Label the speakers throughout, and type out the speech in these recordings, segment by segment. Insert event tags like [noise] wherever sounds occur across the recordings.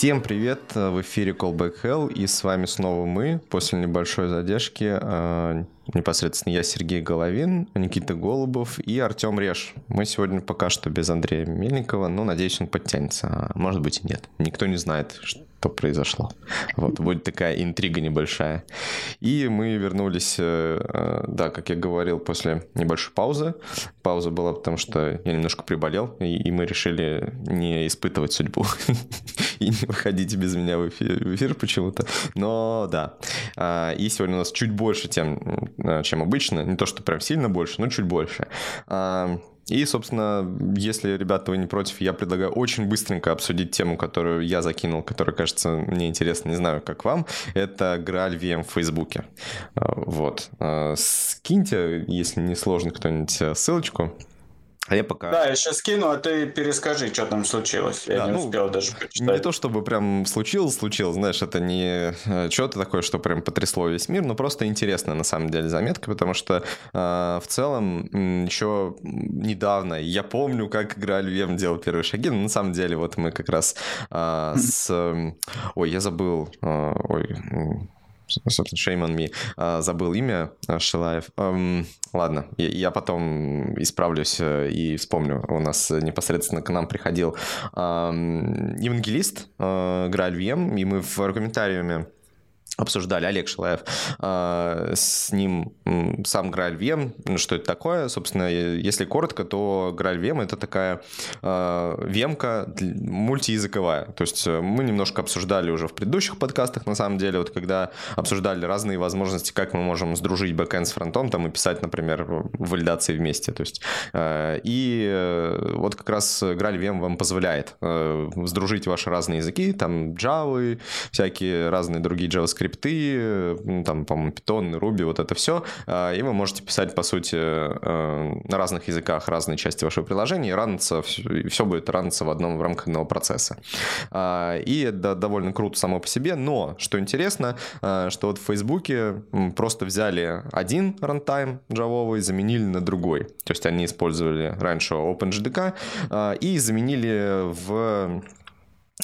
Speaker 1: Всем привет, в эфире Callback Hell, и с вами снова мы, после небольшой задержки, а, непосредственно я, Сергей Головин, Никита Голубов и Артем Реш. Мы сегодня пока что без Андрея Мельникова, но надеюсь, он подтянется, а может быть и нет. Никто не знает, что произошло. Вот, будет такая интрига небольшая. И мы вернулись, э, э, да, как я говорил, после небольшой паузы. Пауза была потому, что я немножко приболел, и мы решили не испытывать судьбу [laughs] и не выходить без меня в эфир, в эфир почему-то. Но да. А, и сегодня у нас чуть больше тем, э, чем обычно. Не то, что прям сильно больше, но чуть больше. А, и, собственно, если, ребята, вы не против, я предлагаю очень быстренько обсудить тему, которую я закинул, которая, кажется, мне интересна, не знаю, как вам. Это Грааль VM в Фейсбуке. А, вот. А, скиньте, если не сложно, кто-нибудь ссылочку.
Speaker 2: А я пока... Да, я сейчас скину, а ты перескажи, что там случилось. Я да, не ну, успел даже
Speaker 1: прочитать. Не то, чтобы прям случилось, случилось, знаешь, это не э, что-то такое, что прям потрясло весь мир, но просто интересная на самом деле заметка, потому что э, в целом еще недавно, я помню, как играли Вем делал первые шаги, но на самом деле вот мы как раз э, с... Ой, я забыл... Э, ой, собственно, shame on me, а, забыл имя а, Шилаев. Um, ладно, я, потом исправлюсь э, и вспомню. У нас непосредственно к нам приходил um, евангелист uh, Грааль Вьем, и мы в комментариуме обсуждали, Олег Шилаев, а, с ним сам Грааль Вем, ну, что это такое, собственно, если коротко, то Грааль Вем это такая а, вемка мультиязыковая, то есть э, мы немножко обсуждали уже в предыдущих подкастах, на самом деле, вот когда обсуждали разные возможности, как мы можем сдружить бэкэнд с фронтом, там, и писать, например, валидации вместе, то есть, э, и э, вот как раз Грааль Вем вам позволяет сдружить ваши разные языки, там, Java, всякие разные другие JavaScript, скрипты, там, по-моему, Python, Ruby, вот это все, а, и вы можете писать, по сути, э, на разных языках разные части вашего приложения, и раниться, все будет раниться в одном в рамках одного процесса. А, и это довольно круто само по себе, но, что интересно, а, что вот в Фейсбуке просто взяли один runtime джавовый, заменили на другой. То есть они использовали раньше OpenJDK и заменили в Э,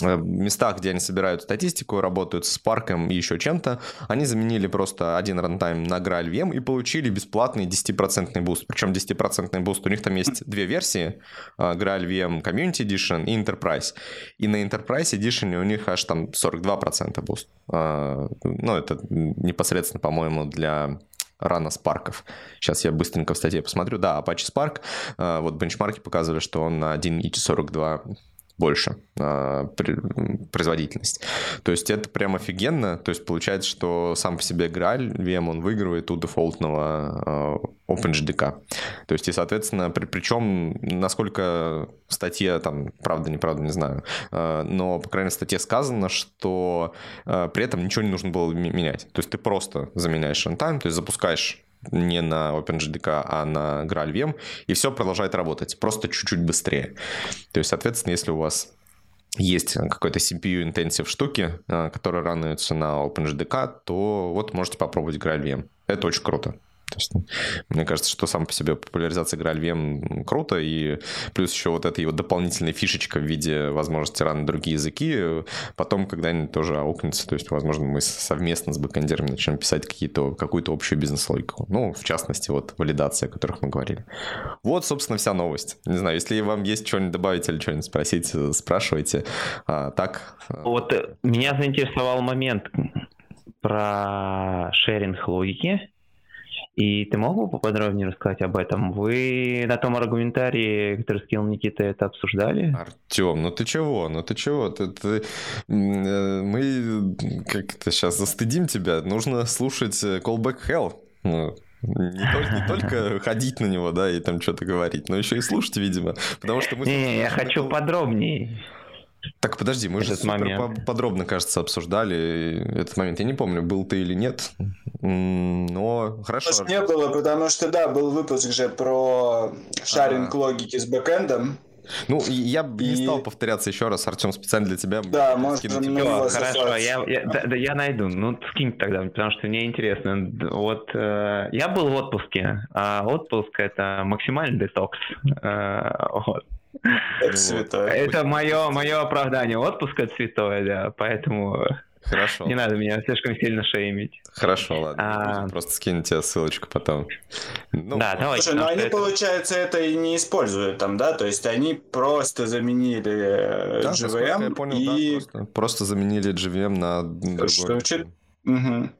Speaker 1: местах, где они собирают статистику, работают с парком и еще чем-то, они заменили просто один runtime на GraalVM и получили бесплатный 10% boost. Причем 10% boost, у них там есть две версии, э, GraalVM Community Edition и Enterprise. И на Enterprise Edition у них аж там 42% буст. Э, ну, это непосредственно, по-моему, для run а Spark ов. Сейчас я быстренько в статье посмотрю. Да, Apache Spark, вот бенчмарки показывали, что он на 1.42 больше э, производительность. То есть это прям офигенно. То есть получается, что сам по себе GraalVM, он выигрывает у дефолтного э, OpenJDK. То есть и, соответственно, при, причем насколько статья там, правда, неправда, не знаю, э, но, по крайней мере, статье сказано, что при этом ничего не нужно было менять. То есть ты просто заменяешь runtime, то есть запускаешь не на OpenJDK, а на GraalVM, и все продолжает работать, просто чуть-чуть быстрее. То есть, соответственно, если у вас есть какой-то CPU intensive штуки, э, которые рануются на OpenJDK, то вот можете попробовать GraalVM. Это очень круто. То мне кажется, что сам по себе популяризация игры LVM круто, и плюс еще вот эта его дополнительная фишечка в виде возможности ран другие языки, потом когда-нибудь тоже аукнется, то есть, возможно, мы совместно с бэкэндерами начнем писать какие-то, какую-то общую бизнес-логику. Ну, в частности, вот валидация, о которых мы говорили. Вот, собственно, вся новость. Не знаю, если вам есть что-нибудь добавить или что-нибудь спросить, спрашивайте. А, так...
Speaker 3: Э, вот э, меня заинтересовал момент про шеринг логики и ты мог бы поподробнее рассказать об этом? Вы на том аргументарии, который скинул Никита, это обсуждали?
Speaker 1: Артем, ну ты чего? Ну ты чего? Ты, ты, э, мы как-то сейчас застыдим тебя. Нужно слушать Callback Hell. Ну, не только, не только [laughs] ходить на него, да, и там что-то говорить, но еще и слушать, видимо. Потому что мы...
Speaker 3: Не, я хочу подробнее.
Speaker 1: Так, подожди, мы этот же момент. подробно, кажется, обсуждали этот момент. Я не помню, был ты или нет, но хорошо.
Speaker 2: Может, не было, потому что, да, был выпуск же про шаринг а. логики с бэкэндом.
Speaker 1: Ну, я бы и... не стал повторяться еще раз, Артем, специально для тебя.
Speaker 3: Да, может, Все, хорошо, я, я, да, да, я найду. Ну, скинь тогда, потому что мне интересно. Вот э, я был в отпуске, а отпуск это максимальный детокс. Э, вот.
Speaker 2: Это святое.
Speaker 3: Это мое, мое оправдание. Отпуск это святое, да, поэтому
Speaker 1: Хорошо.
Speaker 3: не надо меня слишком сильно шеймить.
Speaker 1: Хорошо, ладно.
Speaker 3: А.
Speaker 1: Просто скину тебе ссылочку потом. Ну,
Speaker 3: Да, давайте.
Speaker 2: Слушай, ну
Speaker 3: потому
Speaker 2: они,
Speaker 3: что это-
Speaker 2: получается, это и не используют там, да? То есть они просто заменили э,
Speaker 1: да,
Speaker 2: GVM
Speaker 1: понял,
Speaker 2: и...
Speaker 1: да, просто, просто заменили GVM на другой.
Speaker 2: Звучит- Мгм.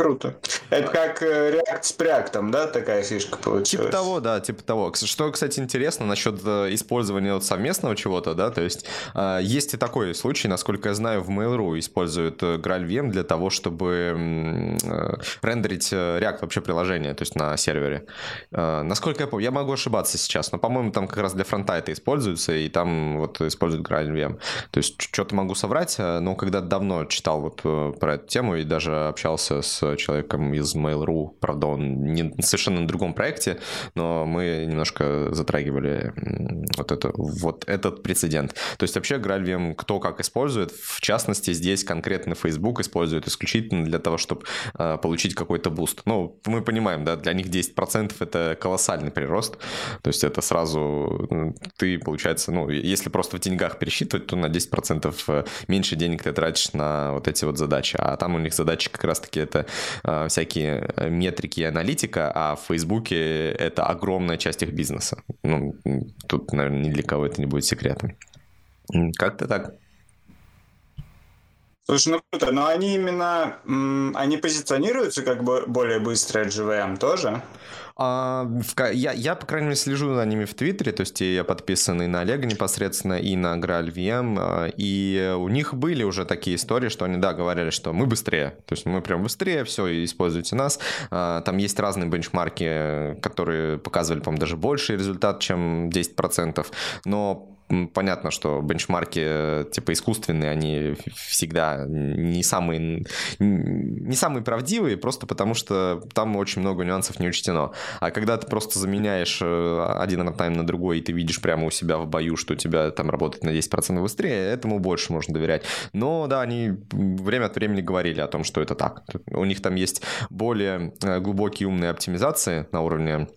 Speaker 2: Круто. Это как э, React с Preact, да, такая фишка получилась?
Speaker 1: Типа того, да, типа того. Что, кстати, интересно насчет э, использования вот совместного чего-то, да, то есть э, есть и такой случай, насколько я знаю, в Mail.ru используют GraalVM для того, чтобы рендерить React вообще приложение, то есть на сервере. Насколько я помню, я могу ошибаться сейчас, но, по-моему, там как раз для фронта это используется, и там вот используют GraalVM. То есть что-то могу соврать, но когда давно читал вот про эту тему и даже общался с человеком из Mail.ru, правда, он не, совершенно на другом проекте, но мы немножко затрагивали вот, это, вот этот прецедент. То есть вообще GraalVM кто как использует, в частности, здесь конкретно Facebook использует исключительно для того, чтобы э, получить какой-то буст. Ну, мы понимаем, да, для них 10% это колоссальный прирост, то есть это сразу ты, получается, ну, если просто в деньгах пересчитывать, то на 10% меньше денег ты тратишь на вот эти вот задачи, а там у них задачи как раз-таки это э, всякие э, метрики и аналитика, а в Фейсбуке это огромная часть их бизнеса. Ну, тут, наверное, ни для кого это не будет секретом. Как-то так.
Speaker 2: Слушай, ну круто, но они именно, они позиционируются как бы более быстрые GVM тоже?
Speaker 1: А, в я, я, по крайней мере, слежу за ними в Твиттере, то есть я подписан и на Олега непосредственно, и на Грааль VM, а, и у них были уже такие истории, что они, да, говорили, что мы быстрее, то есть мы прям быстрее, все, используйте нас. А, Там есть разные бенчмарки, которые показывали, по-моему, даже больший результат, чем 10%, но понятно, что бенчмарки э, типа искусственные, они всегда не самые, не самые правдивые, просто потому что там очень много нюансов не учтено. А когда ты просто заменяешь э, один рантайм на другой, и ты видишь прямо у себя в бою, что у тебя там работает на 10% быстрее, этому больше можно доверять. Но да, они время от времени говорили о том, что это так. У них там есть более э, глубокие умные оптимизации на уровне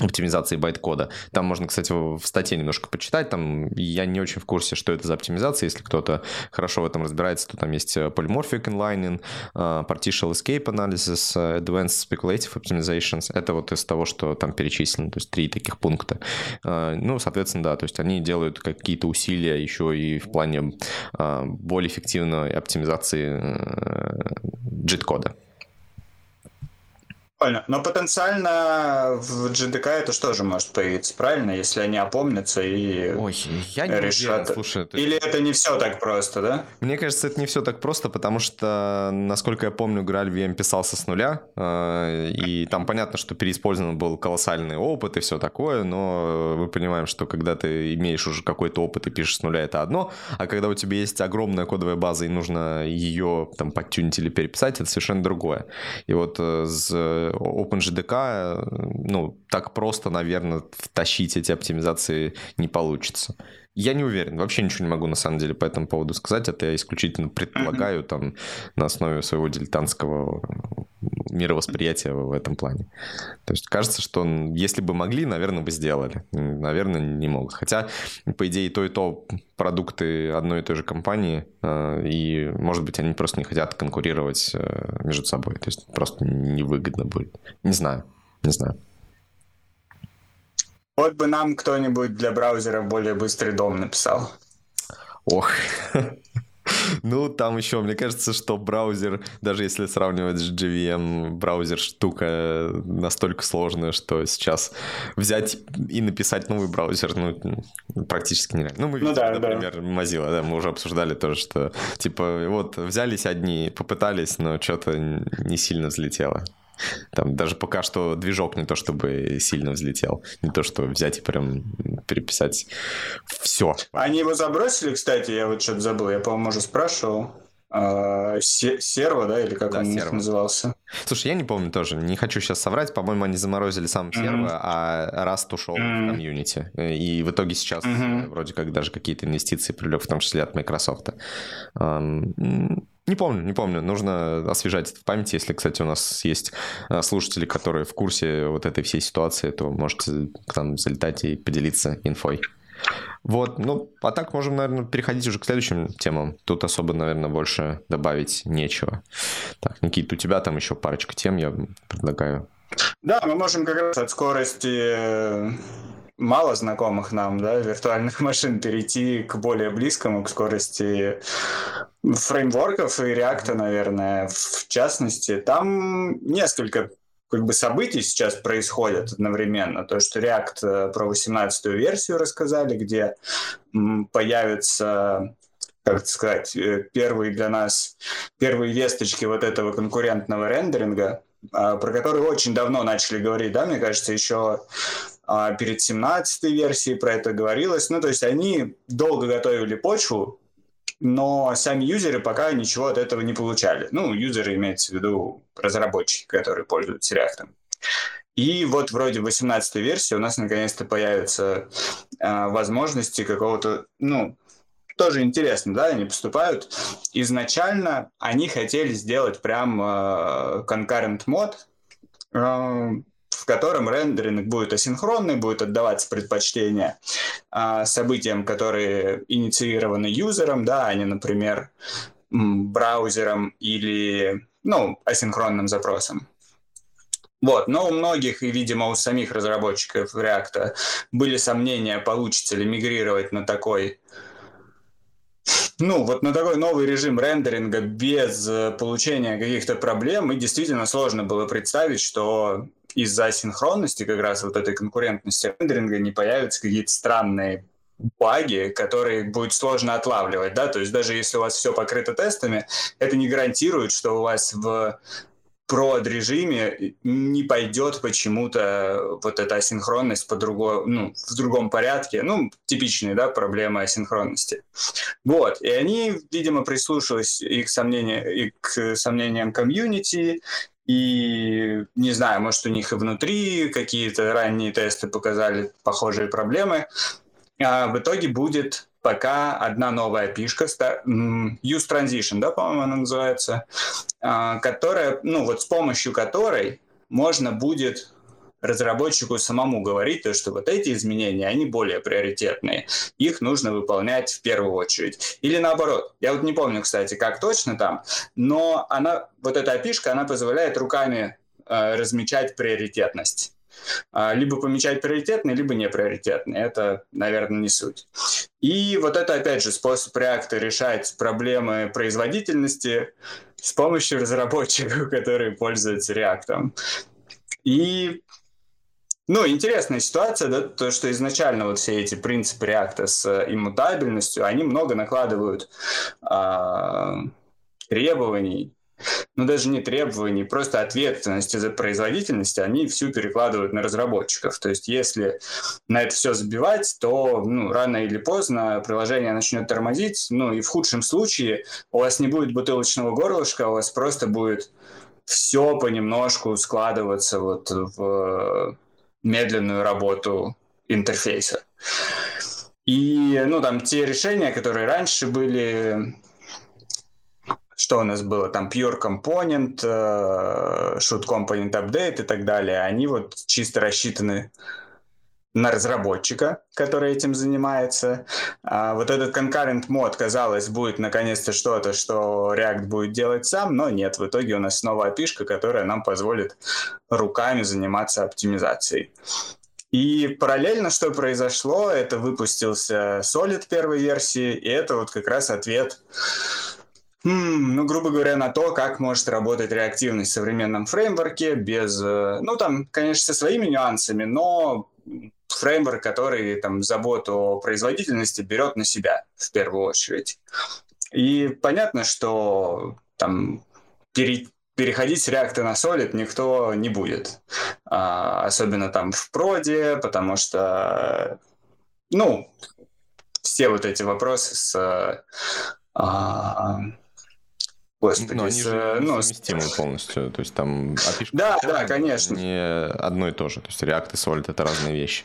Speaker 1: оптимизации байт-кода. Там можно, кстати, в статье немножко почитать. Там я не очень в курсе, что это за оптимизация. Если кто-то хорошо в этом разбирается, то там есть э, polymorphic inlining, э, partial escape analysis, э, advanced speculative optimizations. Это вот из того, что там перечислено, то есть три таких пункта. Э, Ну, соответственно, да, то есть они делают какие-то усилия еще и в плане э, более эффективной оптимизации э, JIT-кода.
Speaker 2: Правильно. Но потенциально в GDK это что же может появиться, правильно? Если они опомнятся и
Speaker 1: Ой, я не
Speaker 2: решат.
Speaker 1: уверен, слушай. есть-
Speaker 2: Или это не все так просто, да?
Speaker 1: Мне кажется, это не все так просто, потому что, насколько я помню, Грааль VM писался с нуля, э, и там понятно, что переиспользован был колоссальный опыт и все такое, но мы понимаем, что когда ты имеешь уже какой-то опыт и пишешь с нуля, это одно, а когда у тебя есть огромная кодовая база и нужно ее там подтюнить или переписать, это совершенно другое. И вот э, с OpenJDK, э, ну, так просто, наверное, втащить эти оптимизации не получится. Я не уверен, вообще ничего не могу на самом деле по этому поводу сказать. Это я исключительно предполагаю там на основе своего дилетантского мировосприятия в этом плане. То есть кажется, что если бы могли, наверное, бы сделали. Наверное, не могут. Хотя, по идее, то, и то продукты одной и той же компании, э, и, может быть, они просто не хотят конкурировать э, между собой. То есть просто невыгодно будет. Не знаю, не знаю.
Speaker 2: Вот бы нам кто-нибудь для браузера более быстрый дом написал.
Speaker 1: Ох. [laughs] Ну, там еще, мне кажется, что браузер, даже если сравнивать с GVM, браузер штука настолько сложная, что сейчас взять и написать новый браузер, ну, практически нереально. Ну, мы
Speaker 2: Ну
Speaker 1: видели,
Speaker 2: да, да.
Speaker 1: например, Mozilla, да, мы уже обсуждали тоже, что, типа, вот, взялись одни, попытались, но что-то не сильно взлетело. Там даже пока что движок не то чтобы сильно взлетел, не то что взять и прям переписать все.
Speaker 2: Они его забросили, кстати, я вот что-то забыл, я, по-моему, уже спрашивал. А, се- Серво, да, или как
Speaker 1: Да,
Speaker 2: он
Speaker 1: Серво.
Speaker 2: назывался?
Speaker 1: Слушай, я не помню тоже, не хочу сейчас соврать, по-моему, они заморозили сам
Speaker 2: Мгм.
Speaker 1: сервер, а Раст ушел
Speaker 2: Мгм.
Speaker 1: в комьюнити. И в итоге сейчас э, вроде как даже какие-то инвестиции привлек, в том числе от Microsoft. Не помню, не помню. Нужно освежать это в памяти. Если, кстати, у нас есть э, слушатели, которые в курсе вот этой всей ситуации, то можете к нам залетать и поделиться инфой. Вот, ну, а так можем, наверное, переходить уже к следующим темам. Тут особо, наверное, больше добавить нечего. Так, Никит, у тебя там еще парочка тем, я предлагаю.
Speaker 2: Да, мы можем как раз от скорости э, мало знакомых нам, да, виртуальных [laughs] машин перейти к более близкому, к скорости фреймворков и реакта, наверное, в частности. Там несколько как бы событий сейчас происходят одновременно. То, что React э, про 18-ю версию рассказали, где появятся как сказать, э, первые для нас, первые весточки вот этого конкурентного рендеринга, а, про который очень давно начали говорить, да, мне кажется, еще перед 17-й версией про это говорилось. Ну, то есть они долго готовили почву но сами юзеры пока ничего от этого не получали. Ну, юзеры имеется в виду разработчики, которые пользуются React. И вот вроде 18 версии у нас наконец-то появятся э, возможности какого-то, ну, тоже интересно, да, они поступают. Изначально они хотели сделать прям э, concurrent мод, в котором рендеринг будет асинхронный, будет отдаваться предпочтение а, событиям, которые инициированы юзером, да, а не, например, браузером или, ну, асинхронным запросом. Вот, но у многих, и, видимо, у самих разработчиков React были сомнения, получится ли мигрировать на такой ну, вот на такой новый режим рендеринга без э, получения каких-то проблем, и действительно сложно было представить, что из-за синхронности как раз вот этой конкурентности рендеринга не появятся какие-то странные баги, которые будет сложно отлавливать, да, то есть даже если у вас все покрыто тестами, это не гарантирует, что у вас в прод режиме не пойдет почему-то вот эта асинхронность по другому, ну, в другом порядке. Ну, типичные, да, проблемы асинхронности. Вот. И они, видимо, прислушались и к, сомнению, и к сомнениям комьюнити, и не знаю, может, у них и внутри какие-то ранние тесты показали похожие проблемы. А в итоге будет пока одна новая пишка, Use Transition, да, по-моему, она называется, а, которая, ну вот с помощью которой можно будет разработчику самому говорить, то, что вот эти изменения, они более приоритетные. Их нужно выполнять в первую очередь. Или наоборот. Я вот не помню, кстати, как точно там, но она, вот эта опишка, она позволяет руками э, размечать приоритетность. А, либо помечать приоритетные, либо неприоритетные. Это, наверное, не суть. И вот это, опять же, способ React решать проблемы производительности с помощью разработчиков, [laughs] которые пользуются React. И ну, интересная ситуация, да, то, что изначально вот все эти принципы React с иммутабельностью, они много накладывают э, требований ну даже не требований, просто ответственности за производительность, они всю перекладывают на разработчиков. То есть если на это все забивать, то ну, рано или поздно приложение начнет тормозить, ну и в худшем случае у вас не будет бутылочного горлышка, у вас просто будет все понемножку складываться вот в медленную работу интерфейса. И, ну, там, те решения, которые раньше были что у нас было, там Pure Component, э, Shoot Component Update и так далее, они вот чисто рассчитаны на разработчика, который этим занимается. А вот этот concurrent мод, казалось, будет наконец-то что-то, что React будет делать сам, но нет, в итоге у нас снова опишка, которая нам позволит руками заниматься оптимизацией. И параллельно, что произошло, это выпустился Solid первой версии, и это вот как раз ответ ну, грубо говоря, на то, как может работать реактивность в современном фреймворке без, э, ну, там, конечно, со своими нюансами, но фреймворк, который там заботу о производительности берет на себя в первую очередь. И понятно, что там пере, переходить с React на Solid никто не будет. А, особенно там в проде, потому что, ну, все вот эти вопросы с а,
Speaker 1: Господи, но они же ну, совместимы полностью. То есть там
Speaker 2: API Да, да, конечно.
Speaker 1: Не одно и то же. То есть React и Solid — это разные вещи.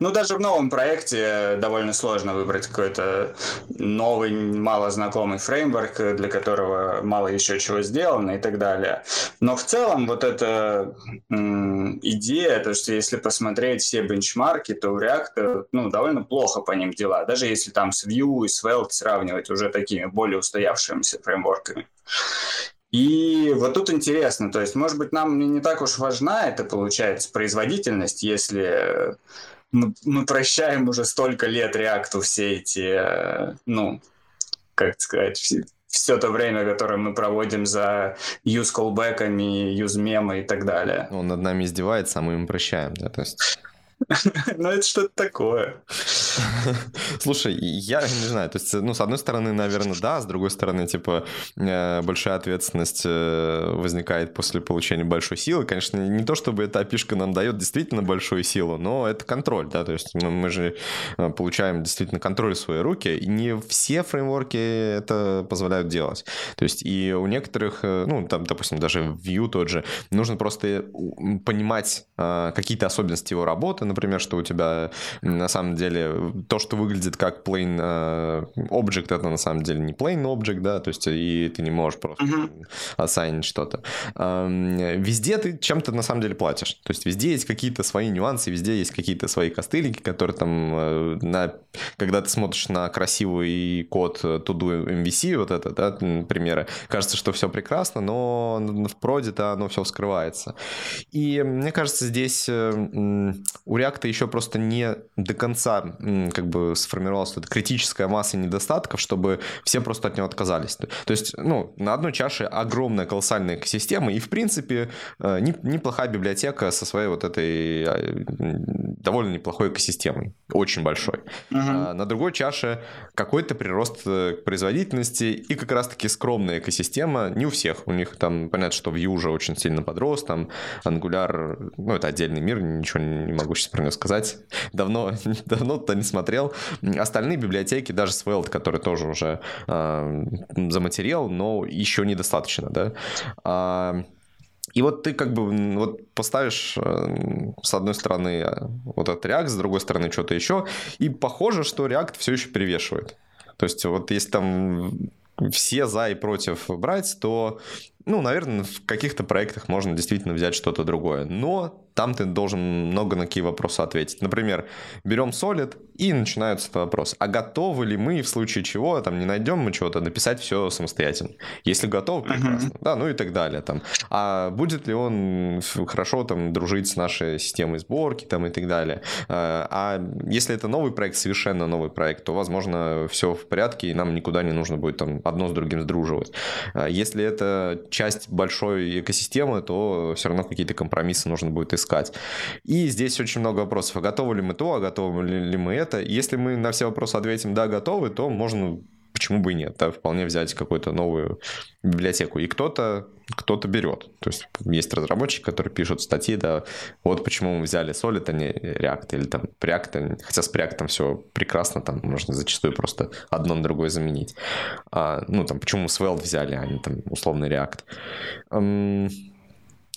Speaker 2: Ну, даже в новом проекте довольно сложно выбрать какой-то новый, мало знакомый фреймворк, для которого мало еще чего сделано и так далее. Но в целом вот эта м- идея, то, что если посмотреть все бенчмарки, то у React ну, довольно плохо по ним дела. Даже если там с Vue и Svelte сравнивать уже такими более устоявшимися фреймворками. И вот тут интересно, то есть, может быть, нам не так уж важна эта, получается, производительность, если мы, мы прощаем уже столько лет реакту все эти, ну, как сказать, все, все то время, которое мы проводим за use callback'ами, use мемы и так далее.
Speaker 1: Он над нами издевается, а мы им прощаем, да, то есть... [laughs]
Speaker 2: Ну, это что-то такое. [laughs]
Speaker 1: Слушай, я не знаю, то есть, ну, с одной стороны, наверное, да, с другой стороны, типа, э, большая ответственность э, возникает после получения большой силы. Конечно, не то, чтобы эта опишка нам дает действительно большую силу, но это контроль, да, то есть мы, мы же э, получаем действительно контроль в свои руки, и не все фреймворки это позволяют делать. То есть и у некоторых, ну, там, допустим, даже Vue тот же, нужно просто понимать какие-то особенности его работы, например, что у тебя на самом деле то, что выглядит как plain uh, object, это на самом деле не plain object, да, то есть и ты не можешь просто uh-huh. ассайнить что-то. Везде ты чем-то на самом деле платишь. То есть везде есть какие-то свои нюансы, везде есть какие-то свои костылики, которые там, uh, на, когда ты смотришь на красивый код to-do MVC, вот это, да, примеры, кажется, что все прекрасно, но в проде-то оно все вскрывается. И мне кажется, здесь э, у React еще просто не до конца как бы сформировалась эта критическая масса недостатков, чтобы все просто от него отказались. То есть, ну, на одной чаше огромная колоссальная экосистема, и, в принципе, э, неплохая библиотека со своей вот этой а, довольно неплохой экосистемой, очень большой. Uh-huh. А на другой чаше какой-то прирост э, производительности и как раз-таки скромная экосистема, не у всех, у них там, понятно, что Vue уже очень сильно подрос, там Angular, ну, это отдельный мир, ничего не могу сейчас про него сказать, давно, [laughs] давно-то не смотрел. Остальные библиотеки, даже Svelte, который тоже уже э, заматериал, но еще недостаточно, да. А, и вот ты как бы вот поставишь э, с одной стороны вот этот React, с другой стороны что-то еще, и похоже, что React все еще перевешивает. То есть вот если там все за и против брать, то, ну, наверное, в каких-то проектах можно действительно взять что-то другое. Но там ты должен много на какие вопросы ответить. Например, берем Solid, и начинается вопрос, а готовы ли мы в случае чего, там, не найдем мы чего-то, написать все самостоятельно? Если готовы, прекрасно. Uh-huh. Да, ну и так далее. Там. А будет ли он хорошо там дружить с нашей системой сборки там, и так далее? А, а если это новый проект, совершенно новый проект, то, возможно, все в порядке, и нам никуда не нужно будет там одно с другим сдруживать. А если это часть большой экосистемы, то все равно какие-то компромиссы нужно будет искать искать. И здесь очень много вопросов. А готовы ли мы то, а готовы ли мы это? Если мы на все вопросы ответим «да, готовы», то можно почему бы и нет, да, вполне взять какую-то новую библиотеку. И кто-то кто-то берет. То есть есть разработчики, которые пишут статьи, да, вот почему мы взяли Solid, а не React, или там Preact, хотя с Preact все прекрасно, там можно зачастую просто одно на другое заменить. А, ну, там, почему Svelte взяли, а не там условный React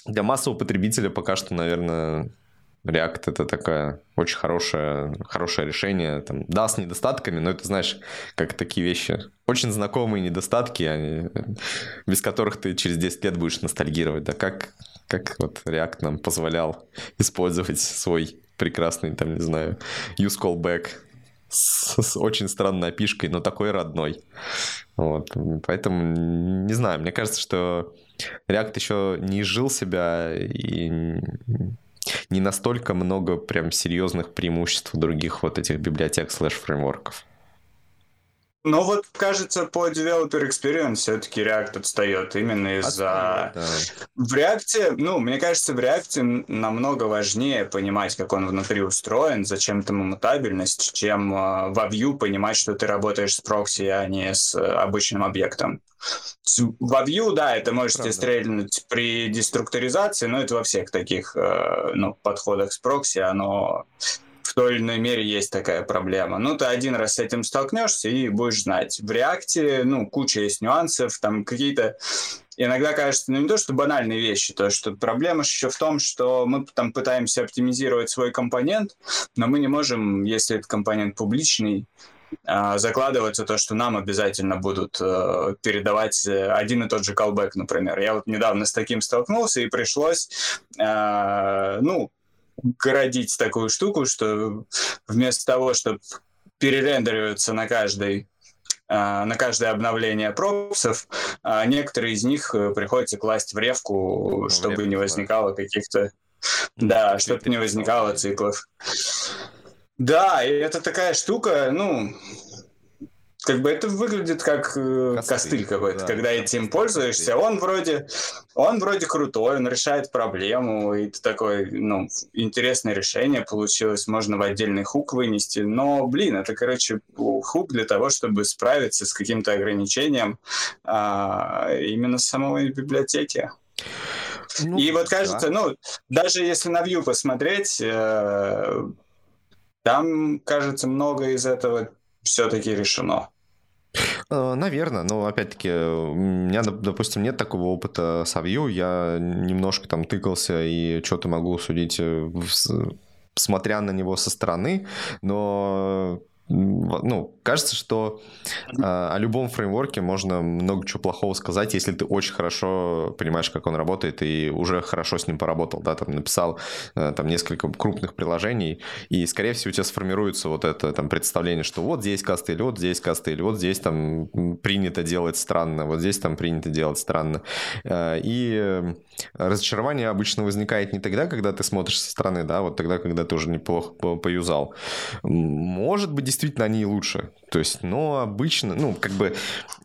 Speaker 1: для массового потребителя пока что, наверное, React это такое очень хорошее, хорошее решение. Там, да, с недостатками, но это, знаешь, как такие вещи. Очень знакомые недостатки, они, без которых ты через 10 лет будешь ностальгировать. Да как, как вот React нам позволял использовать свой прекрасный, там, не знаю, use callback с, с очень странной опишкой, но такой родной. Вот. Поэтому, не знаю, мне кажется, что React еще не жил себя и не настолько много прям серьезных преимуществ других вот этих библиотек слэш-фреймворков.
Speaker 2: Ну вот, кажется, по developer experience все-таки React отстает именно из-за... Да. В React, ну, мне кажется, в React намного важнее понимать, как он внутри устроен, зачем там мутабельность, чем э, во Vue понимать, что ты работаешь с прокси, а не с э, обычным объектом. Во Vue, да, это можете Правда. стрельнуть при деструктуризации, но это во всех таких э, ну, подходах с прокси, оно в той или иной мере есть такая проблема. Ну, ты один раз с этим столкнешься и будешь знать. В реакте, ну, куча есть нюансов, там какие-то иногда кажется, ну не то, что банальные вещи, то, что проблема еще в том, что мы там пытаемся оптимизировать свой компонент, но мы не можем, если этот компонент публичный, а, закладывается то, что нам обязательно будут э, передавать э, один и тот же callback, например. Я вот недавно с таким столкнулся, и пришлось, э, ну, городить такую штуку, что вместо того, чтобы перерендериваться на каждой на каждое обновление пропсов, а некоторые из них приходится класть в ревку, ну, чтобы ревку, не возникало каких-то... Да, чтобы не возникало циклов. Да, и это такая штука, ну, как бы это выглядит как э, костыль, костыль какой-то, да, когда этим пользуешься. Он вроде, он вроде крутой, он решает проблему, и это такое, ну, интересное решение получилось. Можно в отдельный хук вынести, но, блин, это, короче, хук для того, чтобы справиться с каким-то ограничением а, именно самой библиотеки. Ну, и вот кажется, да. ну, даже если на Vue посмотреть, э, там, кажется, много из этого все-таки решено.
Speaker 1: Э, Наверное, но опять-таки у меня, допустим, нет такого опыта с Vue, я немножко там тыкался и что-то могу судить, э, смотря на него со стороны, но ну, кажется, что э, о любом фреймворке можно много чего плохого сказать, если ты очень хорошо понимаешь, как он работает, и уже хорошо с ним поработал, да, там написал э, там несколько крупных приложений, и, скорее всего, у тебя сформируется вот это там представление, что вот здесь кастель, вот здесь кастель, вот здесь там принято делать странно, вот здесь там принято делать странно. Э, и разочарование обычно возникает не тогда, когда ты смотришь со стороны, да, вот тогда, когда ты уже неплохо поюзал. Может быть, действительно они лучше. То есть, но обычно, ну, как бы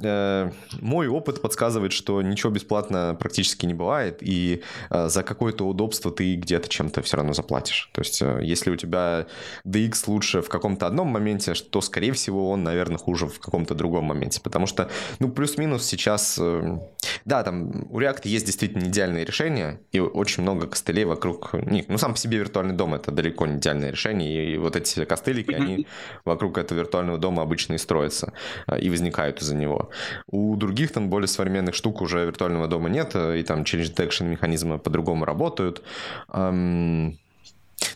Speaker 1: э, мой опыт подсказывает, что ничего бесплатно практически не бывает, и э, за какое-то удобство ты где-то чем-то все равно заплатишь. То есть, э, если у тебя DX лучше в каком-то одном моменте, то, скорее всего, он, наверное, хуже в каком-то другом моменте. Потому что, ну, плюс-минус сейчас... Э, да, там у React есть действительно идеальные решения, и очень много костылей вокруг них. Ну, сам по себе виртуальный дом — это далеко не идеальное решение, и вот эти костылики, они вокруг этого виртуального дома обычно обычно и строятся а, и возникают из-за него. У других там более современных штук уже виртуального дома нет, а, и там change detection механизмы по-другому работают.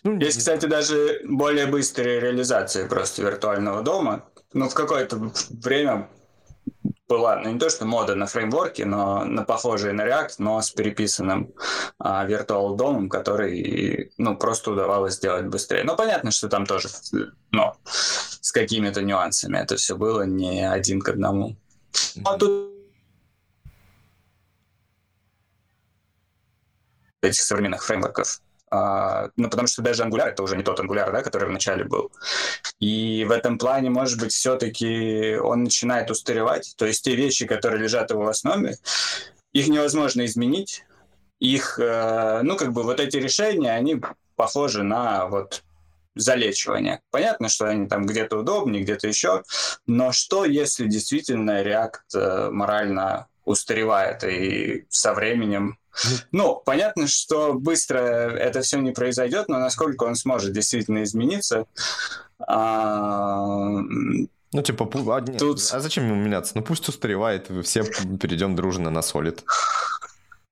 Speaker 2: Ну, Есть, кстати, даже более быстрые реализации просто виртуального дома. Ну, в какое-то время была, ну не то что мода на фреймворке, но на похожие на React, но с переписанным а, Virtual DOM, который ну, просто удавалось сделать быстрее. Но понятно, что там тоже но с какими-то нюансами это все было не один к одному. А тут этих современных фреймворков а, ну, потому что даже Angular это уже не тот Angular, да, который вначале был. И в этом плане, может быть, все-таки он начинает устаревать. То есть те вещи, которые лежат его в основе, их невозможно изменить. Их, э, ну, как бы вот эти решения, они похожи на вот залечивание. Понятно, что они там где-то удобнее, где-то еще, но что, если действительно React э, морально устаревает и со временем ну, понятно, что быстро это все не произойдет, но насколько он сможет действительно измениться. А...
Speaker 1: Ну, типа, а, нет, Тут... а зачем ему меняться? Ну, пусть устаревает, все перейдем дружно на Solid.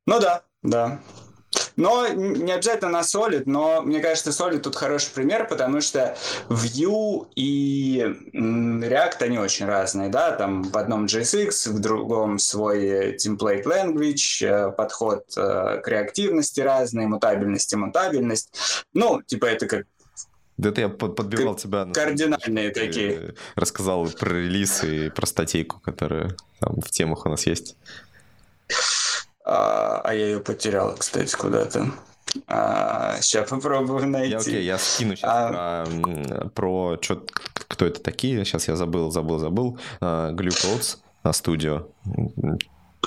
Speaker 2: Ну да, да. Но не обязательно на Solid, но мне кажется, Solid тут хороший пример, потому что Vue и React, они очень разные, да, там в одном JSX, в другом свой template language, э, подход э, к реактивности разный, мутабельность и мутабельность. Ну, типа это как
Speaker 1: да это я подбивал тебя.
Speaker 2: Кардинальные такие.
Speaker 1: Рассказал про релиз и про статейку, которая там в темах у нас есть.
Speaker 2: А, а я ее потерял, кстати, куда-то. А, сейчас попробую найти.
Speaker 1: Я, окей, я скину сейчас а... про, про что, кто это такие. Сейчас я забыл, забыл, забыл. Glue на студию.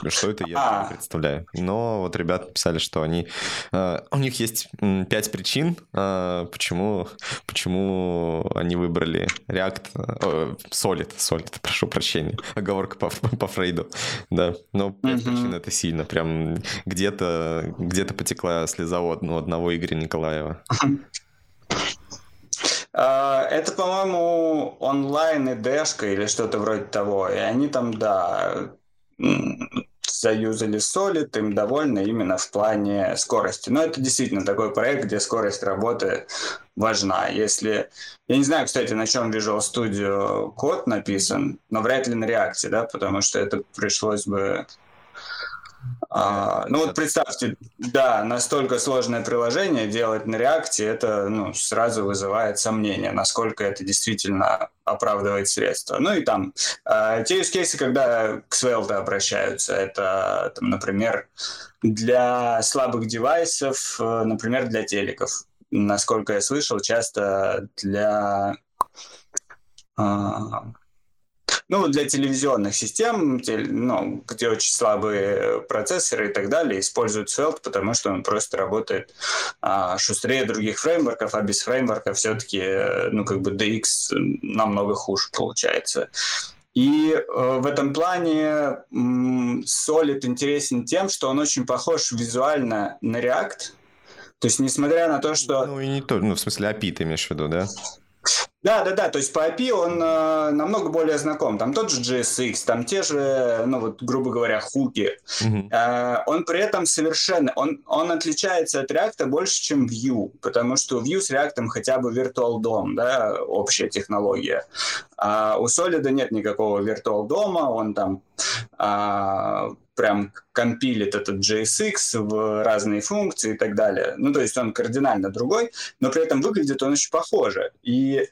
Speaker 1: Что это, я а. не представляю. Но вот ребята писали, что они... Э, у них есть пять причин, э, почему, почему они выбрали React... Э, Solid, Solid, [laughs] прошу прощения. Оговорка по, [laughs] по Фрейду. Да, но пять mm причин это сильно. Прям где-то где потекла слеза у одного Игоря Николаева. [laughs]
Speaker 2: Это, по-моему, онлайн и дэшка или что-то вроде того. И они там, да, заюзали Solid, им довольны именно в плане скорости. Но это действительно такой проект, где скорость работы важна. Если... Я не знаю, кстати, на чем Visual Studio код написан, но вряд ли на реакции, да, потому что это пришлось бы а, ну вот представьте, да, настолько сложное приложение делать на реакте, это ну, сразу вызывает сомнение, насколько это действительно оправдывает средства. Ну и там э, те use кейсы, когда к Svelte обращаются, это, там, например, для слабых девайсов, э, например, для телеков. Насколько я слышал, часто для э, ну, для телевизионных систем, ну, где очень слабые процессоры и так далее, используют Svelte, потому что он просто работает а, шустрее других фреймворков, а без фреймворка все-таки, ну, как бы DX намного хуже получается. И э, в этом плане м, Solid интересен тем, что он очень похож визуально на React. То есть, несмотря на то, что...
Speaker 1: Ну, и не то, ну, в смысле, API ты имеешь в виду, да?
Speaker 2: Да, да, да, то есть по API он э, намного более знаком. Там тот же JSX, там те же, ну вот, грубо говоря, хуки. Mm-hmm. Э, он при этом совершенно, он, он отличается от React больше, чем Vue, потому что Vue с React хотя бы Virtual DOM, да, общая технология. А у Solid нет никакого Virtual DOM, он там э, прям компилит этот JSX в разные функции и так далее. Ну, то есть он кардинально другой, но при этом выглядит он очень похоже. И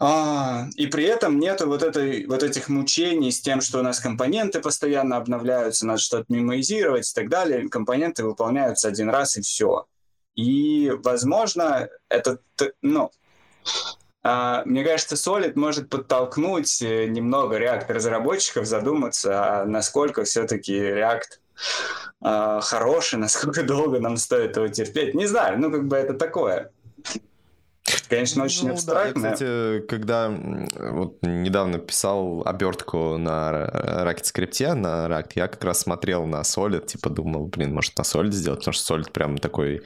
Speaker 2: а, и при этом нету вот, этой, вот этих мучений с тем, что у нас компоненты постоянно обновляются, надо что-то мемоизировать и так далее. Компоненты выполняются один раз и все. И, возможно, это, ну, мне кажется, Solid может подтолкнуть э, немного React-разработчиков задуматься, а насколько все-таки React а, хороший, [laughs] насколько долго нам стоит его терпеть. Не знаю, ну как бы это такое. Конечно, очень ну, абстрактно.
Speaker 1: Да, я, кстати, когда вот недавно писал обертку на Racket скрипте, на React, я как раз смотрел на Solid, типа думал, блин, может на Solid сделать, потому что Solid прям такой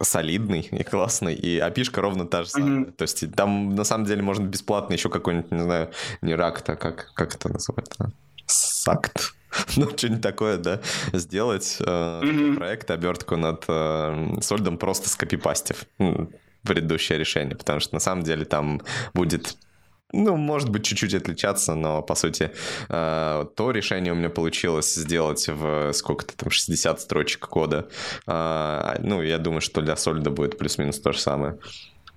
Speaker 1: солидный и классный, и api ровно та же самая. Mm-hmm. То есть там на самом деле можно бесплатно еще какой-нибудь, не знаю, не React, а как, как это называется? Сакт [laughs] ну, что-нибудь такое, да, сделать э, mm-hmm. проект, обертку над э, Сольдом просто скопипастив предыдущее решение, потому что на самом деле там будет ну, может быть, чуть-чуть отличаться, но, по сути, э, то решение у меня получилось сделать в сколько-то там, 60 строчек кода. Э, ну, я думаю, что для Solid будет плюс-минус то же самое.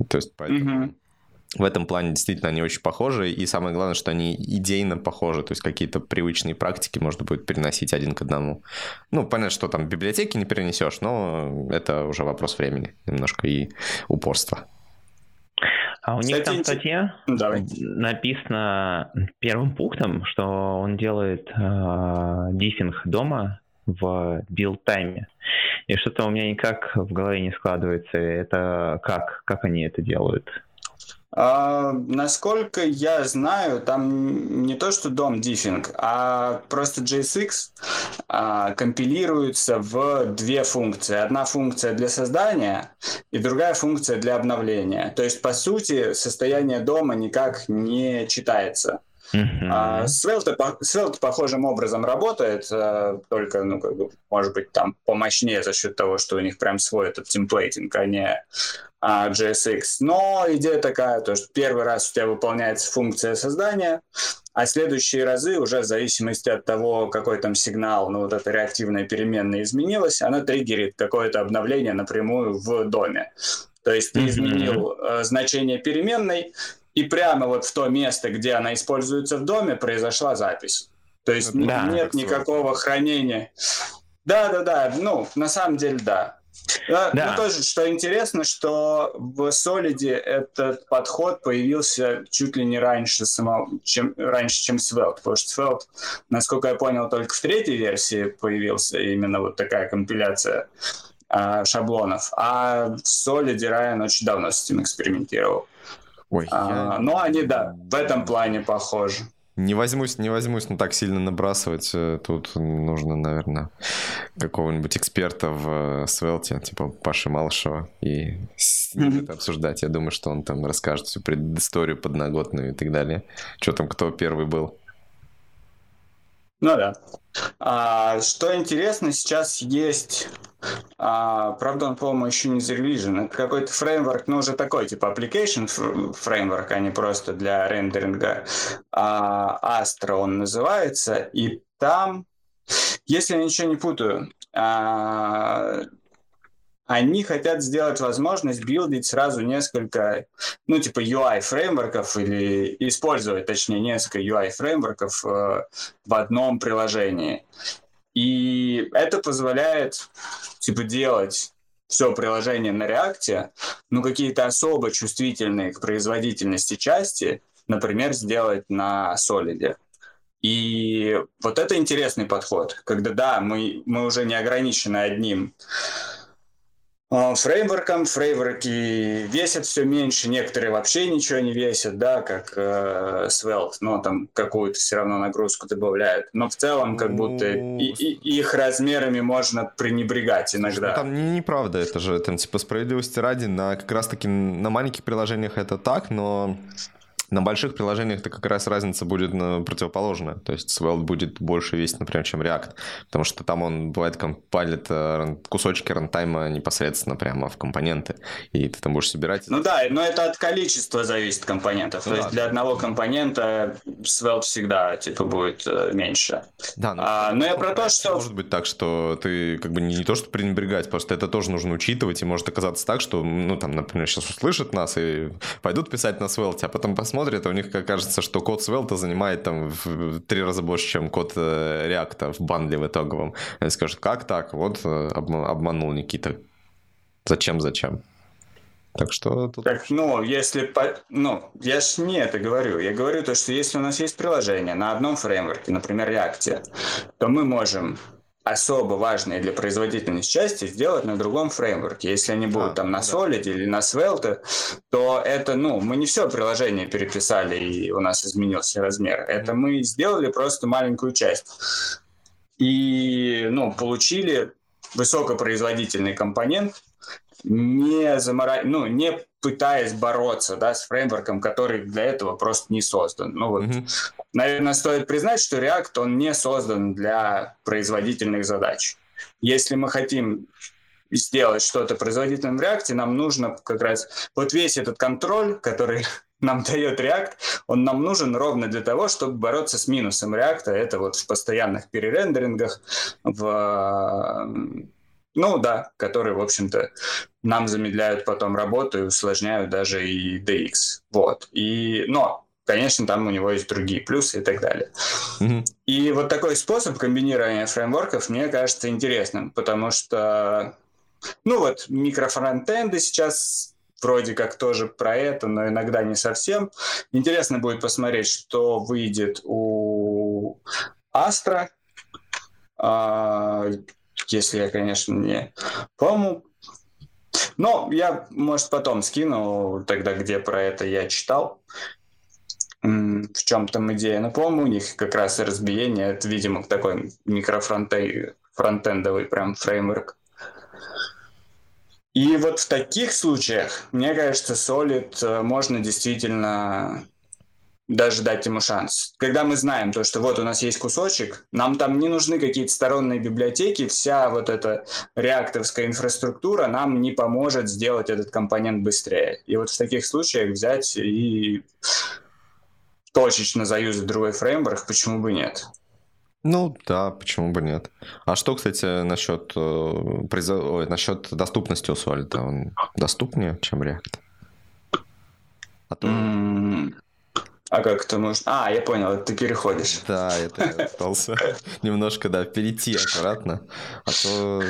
Speaker 1: То есть, поэтому... Mm-hmm в этом плане действительно они очень похожи, и самое главное, что они идейно похожи, то есть какие-то привычные практики можно будет переносить один к одному. Ну, понятно, что там библиотеки не перенесешь, но это уже вопрос времени немножко и упорства.
Speaker 3: А у них там статья Давай. написано первым пунктом, что он делает э, diffing DOM а в build-time е. И что-то у меня никак в голове не складывается. Это как? Как они это делают?
Speaker 2: А, насколько я знаю, там не то, что дом диффинг, а просто JSX а, компилируется в две функции. Одна функция для создания и другая функция для обновления. То есть, по сути, состояние дома никак не читается. Uh-huh. А, Svelte, Svelte похожим образом работает, а, только, ну, как бы, может быть, там помощнее за счет того, что у них прям свой этот темплейтинг, а не а, JSX. Но идея такая, то, что первый раз у тебя выполняется функция создания, а следующие разы уже в зависимости от того, какой там сигнал, ну, вот эта реактивная переменная изменилась, она триггерит какое-то обновление напрямую в доме. То есть ты изменил э, значение переменной, и прямо вот в то место, где она используется в доме, произошла запись. То есть да, нет никакого хранения. Да, да, да. Ну, на самом деле, да. Да. Ну, тоже, что интересно, что в Solid этот подход появился чуть ли не раньше, самого, чем, раньше, чем Svelte, потому что Svelte, насколько я понял, только в третьей версии появился именно вот такая компиляция а, шаблонов, а в Solid Ryan очень давно с этим экспериментировал. Ой, а, я... Ну, они, да, в этом плане похожи.
Speaker 1: Не возьмусь, не возьмусь, ну так сильно набрасывать. Э, тут нужно, наверное, какого-нибудь эксперта в Свелте, типа Паши Малышева, и с ним это обсуждать. Я думаю, что он там расскажет всю предысторию подноготную и так далее. Что там, кто первый был?
Speaker 2: Ну да. А, что интересно, сейчас есть, а, правда, он, по-моему, еще не зарелижен, это какой-то фреймворк, ну, уже такой, типа application фреймворк, а не просто для рендеринга. А, Astra он называется, и там, если я ничего не путаю, а, они хотят сделать возможность билдить сразу несколько, ну, типа UI-фреймворков или использовать, точнее, несколько UI-фреймворков э, в одном приложении. И это позволяет, типа, делать все приложение на реакте, но какие-то особо чувствительные к производительности части, например, сделать на Solid. И вот это интересный подход, когда, да, мы, мы уже не ограничены одним фреймворком. Фреймворки весят все меньше, некоторые вообще ничего не весят, да, как э, Svelte, но там какую-то все равно нагрузку добавляют. Но в целом как будто и, и, их размерами можно пренебрегать иногда.
Speaker 1: Ну, там не, неправда, это же там типа справедливости ради, на как раз-таки на маленьких приложениях это так, но на больших приложениях-то как раз разница будет на противоположная. То есть Svelte будет больше весить, например, чем React. Потому что там он, бывает, компайлит э, кусочки рантайма непосредственно прямо в компоненты. И ты там будешь собирать...
Speaker 2: Ну да, но это от количества зависит компонентов. Ну, То да. есть для одного компонента Svelte всегда типа будет э, меньше.
Speaker 1: Да,
Speaker 2: но, а, но я про то, что...
Speaker 1: Может быть так, что ты как бы не, не то, что пренебрегать, просто это тоже нужно учитывать, и может оказаться так, что, ну, там, например, сейчас услышат нас и пойдут писать на Svelte, а потом посмотрят, смотрят, а у них кажется, что код Svelte занимает там в три раза больше, чем код э, React в бандле в итоговом. Они скажут, как так? Вот э, обманул Никита. Зачем, зачем? Так что
Speaker 2: тут... Так, ну, если... По... Ну, я ж не это говорю. Я говорю то, что если у нас есть приложение на одном фреймворке, например, React, то мы можем особо важные для производительности части сделать на другом фреймворке. Если они будут а, там на Solid да. или на Svelte, то это, ну, мы не все приложение переписали и у нас изменился размер. Это мы сделали просто маленькую часть. И, ну, получили высокопроизводительный компонент, не замора... ну, не пытаясь бороться, да, с фреймворком, который для этого просто не создан. Ну вот, mm-hmm. наверное, стоит признать, что React, он не создан для производительных задач. Если мы хотим сделать что-то производительным в React, нам нужно как раз вот весь этот контроль, который [laughs] нам дает React, он нам нужен ровно для того, чтобы бороться с минусом React. Это вот в постоянных перерендерингах, в ну да, которые, в общем-то, нам замедляют потом работу и усложняют даже и DX. Вот. И, но, конечно, там у него есть другие плюсы и так далее. Mm-hmm. И вот такой способ комбинирования фреймворков мне кажется интересным, потому что, ну вот, микрофронтенды сейчас вроде как тоже про это, но иногда не совсем. Интересно будет посмотреть, что выйдет у Astra. Если я, конечно, не... По-моему, но я, может, потом скину тогда, где про это я читал. В чем там идея? Ну, по-моему, у них как раз разбиение. Это, видимо, такой микрофронтендовый прям фреймворк. И вот в таких случаях, мне кажется, Solid э, можно действительно даже дать ему шанс. Когда мы знаем то, что вот у нас есть кусочек, нам там не нужны какие-то сторонние библиотеки, вся вот эта реактовская инфраструктура нам не поможет сделать этот компонент быстрее. И вот в таких случаях взять и точечно заюзать другой фреймворк, почему бы нет?
Speaker 1: Ну да, почему бы нет. А что, кстати, насчет, э, произо... Ой, насчет доступности у Solid? Он доступнее, чем React?
Speaker 2: А то... Mm, а как это можно? А, я понял, ты переходишь.
Speaker 1: Да, это я пытался [laughs] немножко, да, перейти аккуратно. А то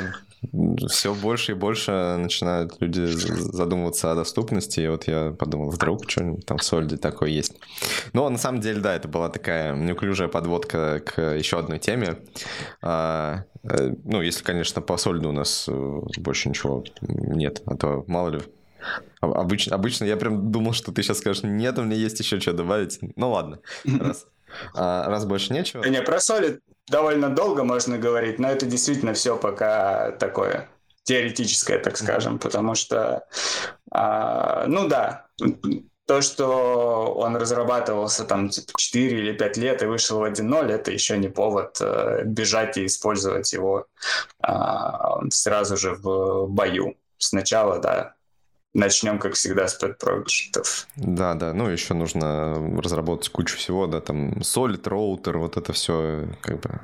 Speaker 1: все больше и больше начинают люди задумываться о доступности. И вот я подумал, вдруг что-нибудь там в Сольде такое есть. Но на самом деле, да, это была такая неуклюжая подводка к еще одной теме. А, э, ну, если, конечно, по Сольду у нас э, больше ничего нет, а то мало ли Обычно, обычно я прям думал, что ты сейчас скажешь, нет, у меня есть еще что добавить. Ну ладно, раз, [laughs] а, раз больше нечего.
Speaker 2: Не, про соли довольно долго можно говорить, но это действительно все пока такое теоретическое, так скажем, потому что, а, ну да, то, что он разрабатывался там типа 4 или 5 лет и вышел в 1.0, это еще не повод э, бежать и использовать его э, сразу же в бою. Сначала, да, начнем, как всегда, с пэт-проектов.
Speaker 1: Да, да, ну еще нужно разработать кучу всего, да, там Solid, Router, вот это все, как бы...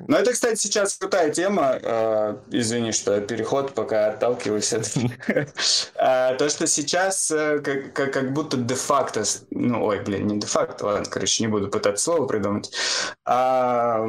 Speaker 2: Ну, это, кстати, сейчас крутая тема. Э, извини, что переход, пока отталкиваюсь от... Э, [laughs] то, что сейчас э, как будто де-факто... Ну, ой, блин, не де-факто, ладно, короче, не буду пытаться слово придумать. А,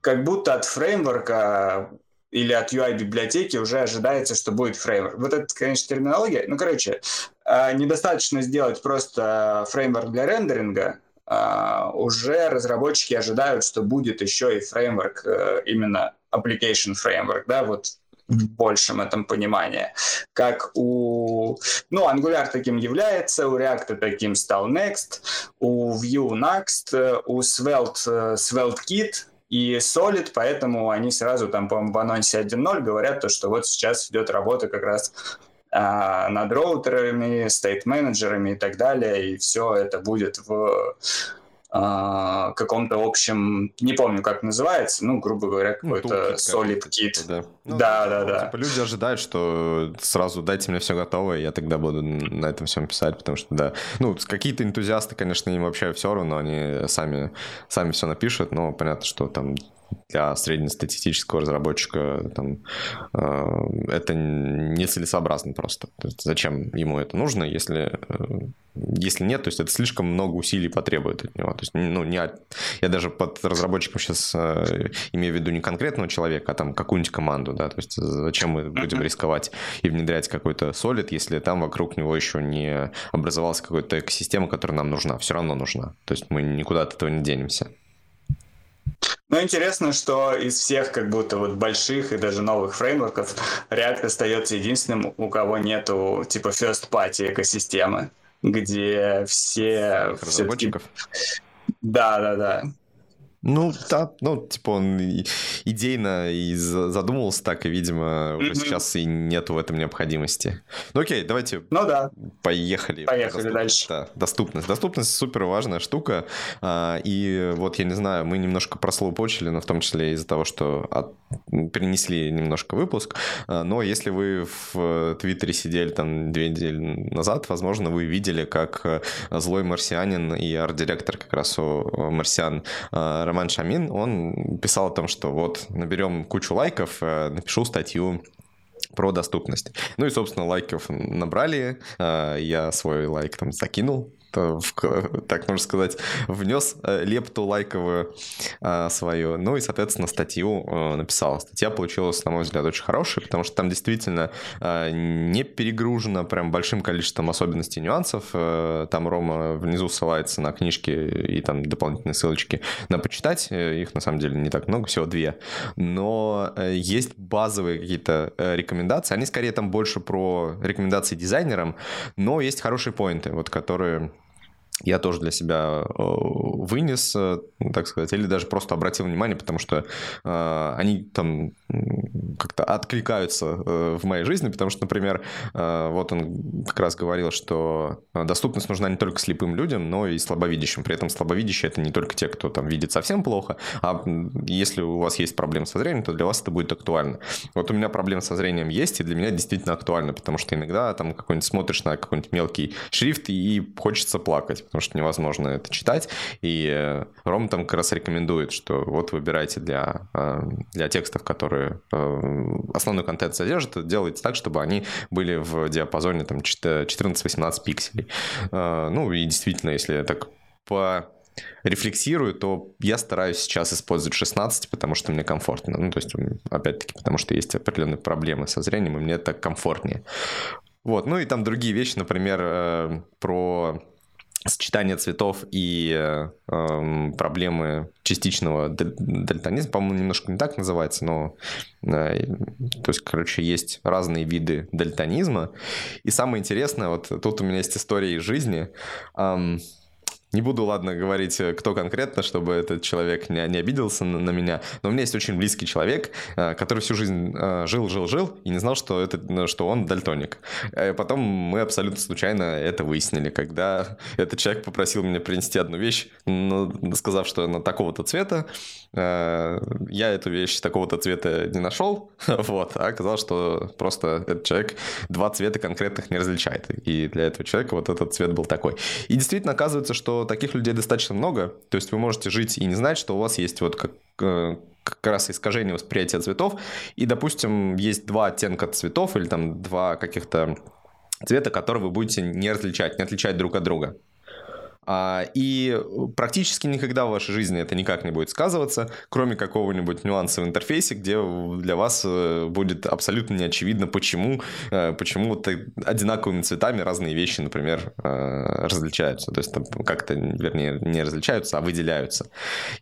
Speaker 2: как будто от фреймворка или от UI-библиотеки уже ожидается, что будет фреймворк. Вот это, конечно, терминология. Ну, короче, а, недостаточно сделать просто фреймворк для рендеринга, а, уже разработчики ожидают, что будет еще и фреймворк, э, именно application framework, да, вот в большем этом понимании. Как у... Ну, Angular таким является, у React таким стал Next, у Vue Next, у Svelte э, Svelte Kit, и Solid, поэтому они сразу там, по-моему, в анонсе 1.0 говорят, то, что вот сейчас идет работа как раз а, над роутерами, стейт-менеджерами и так далее, и все это будет в а, каком-то общем, не помню, как называется, ну, грубо говоря, ну, какой-то ну, solid kit. Да,
Speaker 1: ну, да, да, да. Типа люди ожидают, что сразу дайте мне все готовое, я тогда буду на этом всем писать, потому что, да, ну, какие-то энтузиасты, конечно, им вообще все равно, они сами, сами все напишут, но понятно, что там для среднестатистического разработчика там, э, это нецелесообразно просто. Зачем ему это нужно, если, э, если нет, то есть это слишком много усилий потребует от него. То есть, ну, не, я даже под разработчиком сейчас э, имею в виду не конкретного человека, а там какую-нибудь команду, да, то есть зачем мы будем рисковать и внедрять какой-то солид, если там вокруг него еще не образовалась какая-то экосистема, которая нам нужна, все равно нужна. То есть мы никуда от этого не денемся.
Speaker 2: Ну, интересно, что из всех как будто вот больших и даже новых фреймворков React остается единственным, у кого нету типа first party экосистемы, где все...
Speaker 1: Разработчиков?
Speaker 2: Да, да, да.
Speaker 1: Ну, да, ну, типа он идейно и задумывался так, и, видимо, уже mm-hmm. сейчас и нет в этом необходимости. Ну, окей, давайте
Speaker 2: ну, да.
Speaker 1: поехали.
Speaker 2: Поехали дальше.
Speaker 1: Да, доступность. Доступность супер важная штука. А, и вот, я не знаю, мы немножко прослоупочили, но в том числе из-за того, что от... перенесли немножко выпуск. А, но если вы в Твиттере сидели там две недели назад, возможно, вы видели, как э, злой марсианин и арт-директор как раз у марсиан а, Роман Шамин, он писал о том, что вот наберем кучу лайков, э, напишу статью про доступность. Ну и, собственно, лайков набрали, э, я свой лайк там закинул, так можно сказать, внес э, лепту лайковую а, свою. Ну и, соответственно, статью а, написал. Статья получилась, на мой взгляд, очень хорошая, потому что там действительно а, не перегружено прям большим количеством особенностей и нюансов. Там Рома внизу ссылается на книжки и там дополнительные ссылочки на почитать. Их, на самом деле, не так много, всего две. Но есть базовые какие-то рекомендации. Они скорее там больше про рекомендации дизайнерам, но есть хорошие поинты, вот которые я тоже для себя э, вынес, э, так сказать, или даже просто обратил внимание, потому что э, они там как-то откликаются в моей жизни, потому что, например, вот он как раз говорил, что доступность нужна не только слепым людям, но и слабовидящим. При этом слабовидящие это не только те, кто там видит совсем плохо, а если у вас есть проблемы со зрением, то для вас это будет актуально. Вот у меня проблемы со зрением есть, и для меня действительно актуально, потому что иногда там какой-нибудь смотришь на какой-нибудь мелкий шрифт и хочется плакать потому что невозможно это читать. И э, Ром там как раз рекомендует, что вот выбирайте для, э, для текстов, которые э, основной контент содержат, делайте так, чтобы они были в диапазоне там 14-18 пикселей. Ну и действительно, если я так по рефлексирую, то я стараюсь сейчас использовать 16, потому что мне комфортно. Ну, то есть, опять-таки, потому что есть определенные проблемы со зрением, и мне так комфортнее. Вот, ну и там другие вещи, например, про сочетание цветов и э, проблемы частичного дальтонизма, по-моему, немножко не так называется, но э, то есть, короче, есть разные виды дальтонизма. И самое интересное, вот тут у меня есть история из жизни. Эм, Не буду, ладно, говорить, э, кто конкретно, чтобы этот человек не, не обиделся на, на меня, но у меня есть очень близкий человек, э, который всю жизнь э, жил, жил, жил и не знал, что, это, что он дальтоник. Потом мы абсолютно случайно это выяснили, когда этот человек попросил меня принести одну вещь, сказав, что она такого-то цвета. Я эту вещь такого-то цвета не нашел, [laughs] вот, а оказалось, что просто этот человек два цвета конкретных не различает. И для этого человека вот этот цвет был такой. И действительно оказывается, что таких людей достаточно много. То есть вы можете жить и не знать, что у вас есть вот как, э, как раз искажение восприятия цветов. И, допустим, есть два оттенка цветов или там два каких-то цвета, которые вы будете не различать, не отличать друг от друга. А, и практически никогда в вашей жизни это никак не будет сказываться, кроме какого-нибудь нюанса в интерфейсе, где для вас э, будет абсолютно неочевидно, почему, э, почему вот одинаковыми цветами разные вещи, например, э, различаются. То есть там как-то, вернее, не различаются, а выделяются.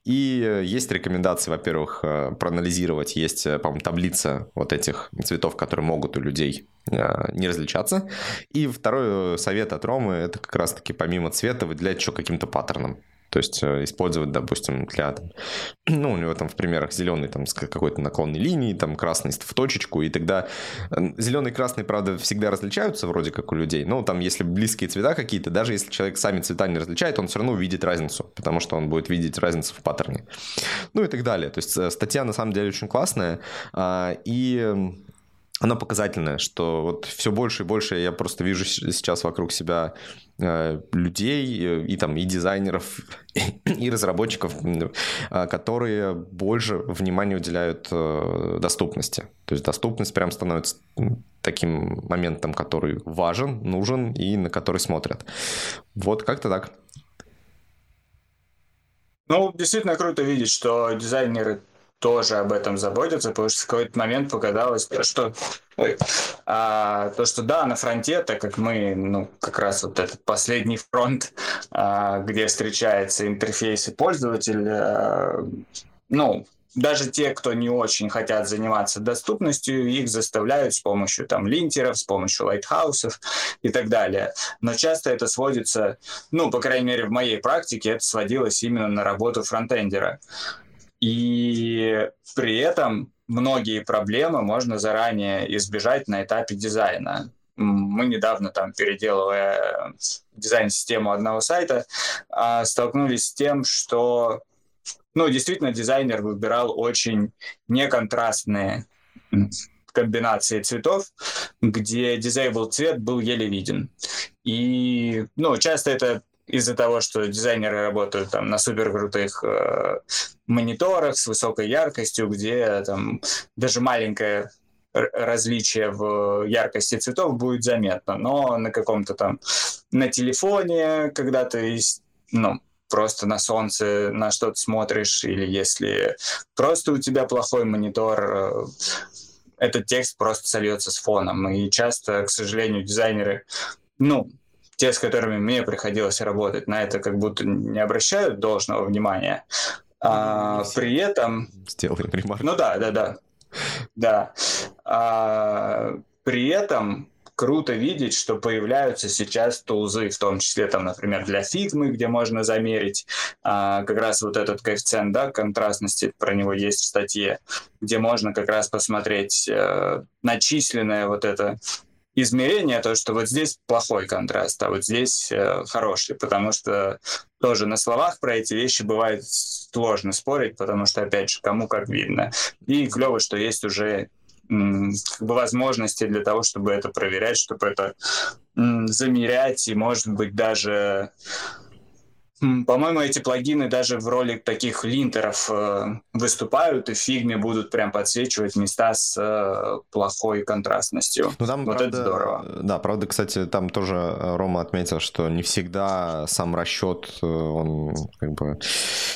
Speaker 1: И есть рекомендации, во-первых, проанализировать. Есть, по-моему, таблица вот этих цветов, которые могут у людей не различаться. И второй совет от Ромы, это как раз-таки помимо цвета выделять еще каким-то паттерном. То есть э, использовать, допустим, для, [clears throat] ну, у него там в примерах зеленый там с какой-то наклонной линией, там красный в точечку, и тогда зеленый и красный, правда, всегда различаются вроде как у людей, но там если близкие цвета какие-то, даже если человек сами цвета не различает, он все равно увидит разницу, потому что он будет видеть разницу в паттерне. Ну и так далее. То есть э, статья на самом деле очень классная, а, и оно показательное, что вот все больше и больше я просто вижу сейчас вокруг себя э, людей э, и там и дизайнеров [laughs] и разработчиков, э, которые больше внимания уделяют доступности. То есть доступность прям становится таким моментом, который важен, нужен и на который смотрят. Вот как-то так.
Speaker 2: Ну, действительно круто видеть, что дизайнеры тоже об этом заботятся, потому что в какой-то момент показалось, что Ой. А, то, что да, на фронте, так как мы, ну, как раз вот этот последний фронт, а, где встречается интерфейс и пользователь, а, ну, даже те, кто не очень хотят заниматься доступностью, их заставляют с помощью там линтеров, с помощью лайтхаусов и так далее. Но часто это сводится, ну, по крайней мере, в моей практике это сводилось именно на работу фронтендера. И при этом многие проблемы можно заранее избежать на этапе дизайна. Мы недавно там, переделывая дизайн-систему одного сайта, а, столкнулись с тем, что ну, действительно, дизайнер выбирал очень неконтрастные комбинации цветов, где disable цвет был еле виден. И, ну, часто это из-за того, что дизайнеры работают там на супер крутых э, мониторах с высокой яркостью, где там даже маленькое различие в яркости цветов будет заметно, но на каком-то там на телефоне, когда ты ну, просто на солнце на что-то смотришь, или если просто у тебя плохой монитор, э, этот текст просто сольется с фоном. И часто, к сожалению, дизайнеры, ну, те, с которыми мне приходилось работать, на это как будто не обращают должного внимания. А, при этом...
Speaker 1: Сделаем ремарку.
Speaker 2: Ну да, да, да. Да. А, при этом круто видеть, что появляются сейчас тулзы, в том числе, там, например, для фигмы, где можно замерить а, как раз вот этот коэффициент да, контрастности, про него есть в статье, где можно как раз посмотреть э, начисленное вот это измерение, то, что вот здесь плохой контраст, а вот здесь э, хороший, потому что тоже на словах про эти вещи бывает сложно спорить, потому что, опять же, кому как видно. И клево, что есть уже как бы возможности для того, чтобы это проверять, чтобы это замерять и, может быть, даже по-моему, эти плагины даже в роли таких линтеров э, выступают и в фигме будут прям подсвечивать места с э, плохой контрастностью.
Speaker 1: Ну, там, вот правда, это здорово. Да, правда, кстати, там тоже э, Рома отметил, что не всегда сам расчет, э, он как бы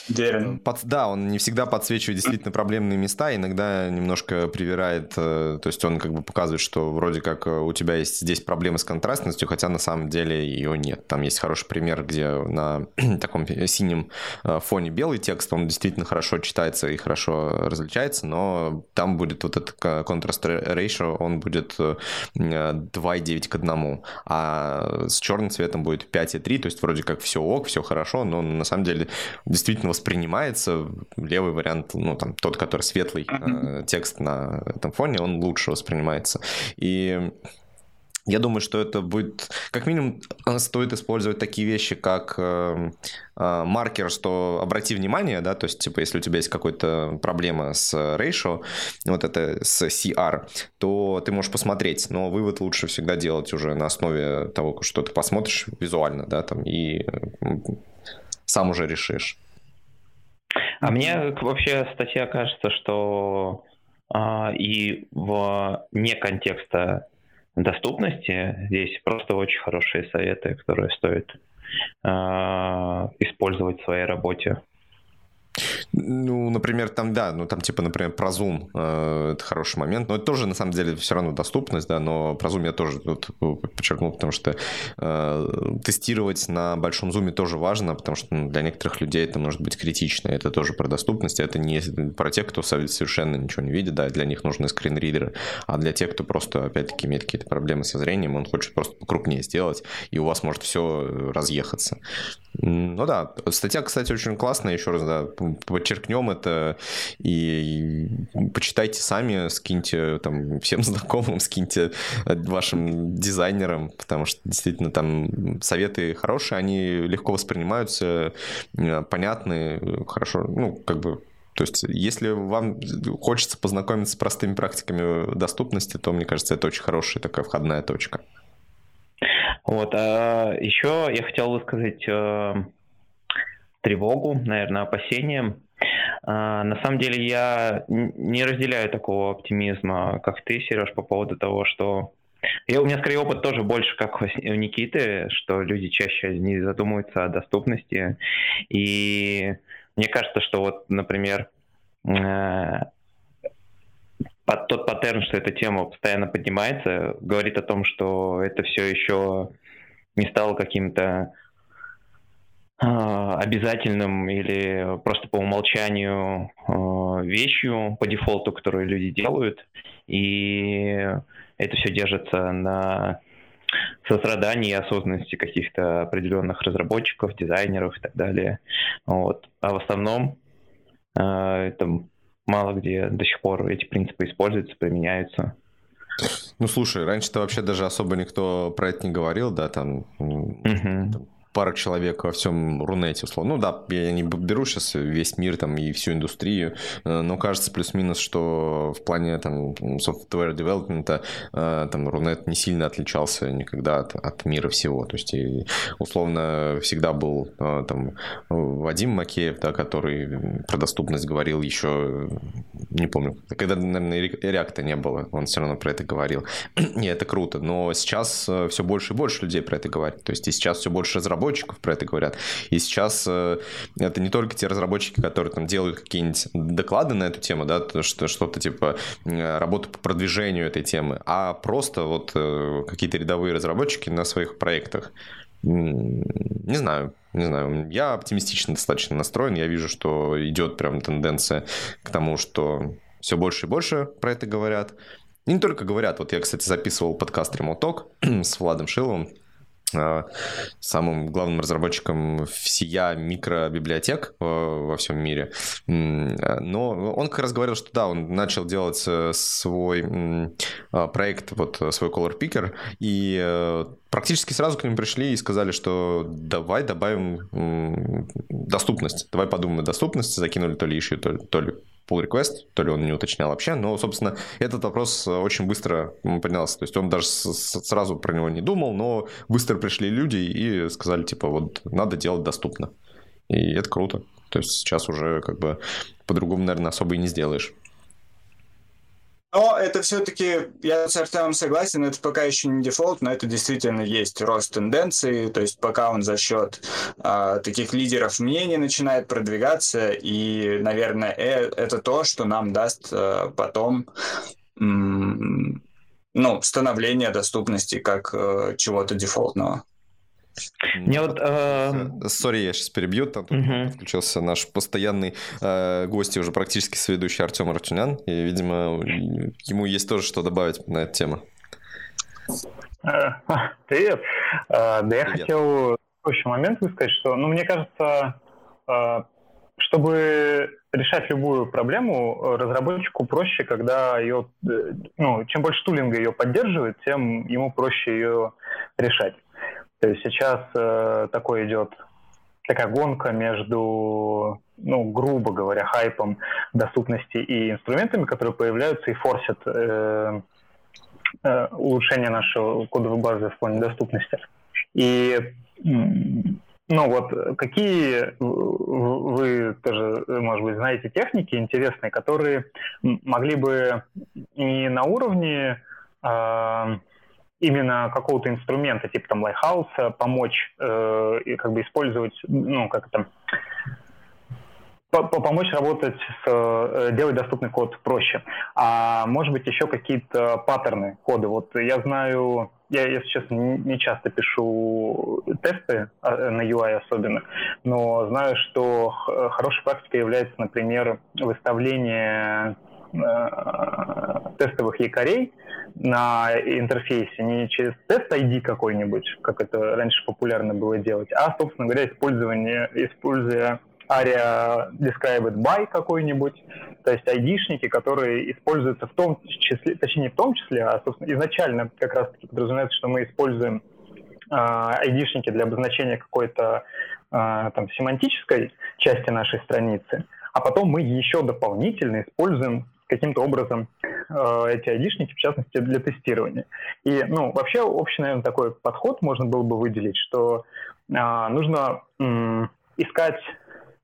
Speaker 2: Верен.
Speaker 1: Под, да, он не всегда подсвечивает действительно проблемные места, иногда немножко привирает, э, то есть он как бы показывает, что вроде как у тебя есть здесь проблемы с контрастностью, хотя на самом деле ее нет. Там есть хороший пример, где на таком синем э, фоне белый текст, он действительно хорошо читается и хорошо различается, но там будет вот этот contrast ratio, он будет 2,9 к 1, а с черным цветом будет 5,3, то есть вроде как все ок, все хорошо, но на самом деле действительно воспринимается левый вариант, ну там тот, который светлый э, текст на этом фоне, он лучше воспринимается. И я думаю, что это будет, как минимум, э, стоит использовать такие вещи, как э, э, маркер, что обрати внимание, да, то есть, типа, если у тебя есть какая-то проблема с ratio, вот это с CR, то ты можешь посмотреть, но вывод лучше всегда делать уже на основе того, что ты посмотришь визуально, да, там, и сам уже решишь.
Speaker 3: А мне вообще статья кажется, что а, и в не контекста доступности здесь просто очень хорошие советы, которые стоит а, использовать в своей работе.
Speaker 1: Ну, например, там, да, ну там типа, например, про Zoom, э, это хороший момент, но это тоже, на самом деле, все равно доступность, да, но про Zoom я тоже вот подчеркнул, потому что э, тестировать на большом Zoom тоже важно, потому что ну, для некоторых людей это может быть критично, это тоже про доступность, это не про тех, кто совершенно ничего не видит, да, для них нужны скринридеры, а для тех, кто просто, опять-таки, имеет какие-то проблемы со зрением, он хочет просто покрупнее сделать, и у вас может все разъехаться. Ну да, статья, кстати, очень классная, еще раз, да, подчеркнем это и, почитайте сами, скиньте там всем [laughs] знакомым, скиньте вашим дизайнерам, потому что действительно там советы хорошие, они легко воспринимаются, э, понятны, хорошо, ну, как бы то есть, если вам хочется познакомиться с простыми практиками доступности, то, мне кажется, это очень хорошая такая входная точка.
Speaker 3: Вот, а еще я хотел высказать э, тревогу, наверное, опасения. А, на самом деле я не разделяю такого оптимизма, как ты, Сереж, по поводу того, что я, у меня скорее опыт тоже больше, как у Никиты, что люди чаще не задумываются о доступности. И мне кажется, что вот, например, э, тот паттерн, что эта тема постоянно поднимается, говорит о том, что это все еще не стало каким-то обязательным или просто по умолчанию а, вещью по дефолту, которую люди делают, и это все держится на сострадании и осознанности каких-то определенных разработчиков, дизайнеров и так далее. Вот. А в основном э, это мало где до сих пор эти принципы используются, применяются.
Speaker 1: Ну, слушай, раньше-то вообще даже особо никто про это не говорил, да, там, угу. там пара человек во всем Рунете, условно. Ну да, я не беру сейчас весь мир там и всю индустрию, э, но кажется плюс-минус, что в плане там software development э, там Рунет не сильно отличался никогда от, от мира всего. То есть и, условно всегда был э, там Вадим Макеев, да, который про доступность говорил еще, не помню, когда, наверное, реакта не было, он все равно про это говорил. [clears throat] и это круто, но сейчас все больше и больше людей про это говорят. То есть и сейчас все больше разработчиков разработчиков про это говорят. И сейчас э, это не только те разработчики, которые там делают какие-нибудь доклады на эту тему, да, что, что-то типа работы по продвижению этой темы, а просто вот э, какие-то рядовые разработчики на своих проектах. Не знаю, не знаю. Я оптимистично достаточно настроен. Я вижу, что идет прям тенденция к тому, что все больше и больше про это говорят. И не только говорят. Вот я, кстати, записывал подкаст Remote [clears throat] Talk с Владом Шиловым. А, самым главным разработчиком всея микробиблиотек во всем мире. Но он как раз говорил, что да, он начал делать э, свой проект, вот э, свой Color Picker, и э, практически сразу к ним пришли и сказали, что давай добавим доступность, давай подумаем о доступности, закинули то ли issue, то ли, то ли pull request, то ли он не уточнял вообще, но, собственно, этот вопрос очень быстро поднялся. То есть он даже сразу про него не думал, но быстро пришли люди и сказали, типа, вот надо делать доступно. И это круто. То есть сейчас уже как бы по-другому, наверное, особо и не сделаешь.
Speaker 2: Но это все-таки, я с Артемом согласен, это пока еще не дефолт, но это действительно есть рост тенденции, то есть пока он за счет а, таких лидеров мнений начинает продвигаться, и, наверное, э, это то, что нам даст а, потом м- ну, становление доступности как а, чего-то дефолтного.
Speaker 1: Мне вот... Э, сори, я сейчас перебью, там угу. включился наш постоянный э, гость и уже практически сведущий Артем Артюнян, и, видимо, ему есть тоже что добавить на эту тему.
Speaker 4: Э, привет. Э, да я хотел следующий момент высказать, что, ну, мне кажется, э, чтобы решать любую проблему, разработчику проще, когда ее, ну, чем больше тулинга ее поддерживает, тем ему проще ее решать. То есть сейчас э, такой идет такая гонка между, ну, грубо говоря, хайпом доступности и инструментами, которые появляются и форсят э, э, улучшение нашего кодовой базы в плане доступности. И ну вот, какие вы тоже, может быть, знаете техники интересные, которые могли бы не на уровне э, именно какого-то инструмента, типа там Lighthouse, помочь э, и как бы использовать, ну, как это, помочь работать с, э, делать доступный код проще. А может быть еще какие-то паттерны кода. Вот я знаю, я, если честно, не часто пишу тесты а, на UI особенно, но знаю, что хорошей практикой является, например, выставление Э, тестовых якорей на интерфейсе не через тест ID какой-нибудь, как это раньше популярно было делать, а, собственно говоря, использование, используя ARIA Described by какой-нибудь, то есть айдишники, которые используются в том числе, точнее не в том числе, а, собственно, изначально как раз-таки подразумевается, что мы используем айдишники для обозначения какой-то а, там семантической части нашей страницы, а потом мы еще дополнительно используем каким-то образом э, эти айдишники, в частности, для тестирования. И, ну, вообще, общий, наверное, такой подход можно было бы выделить, что э, нужно э, искать,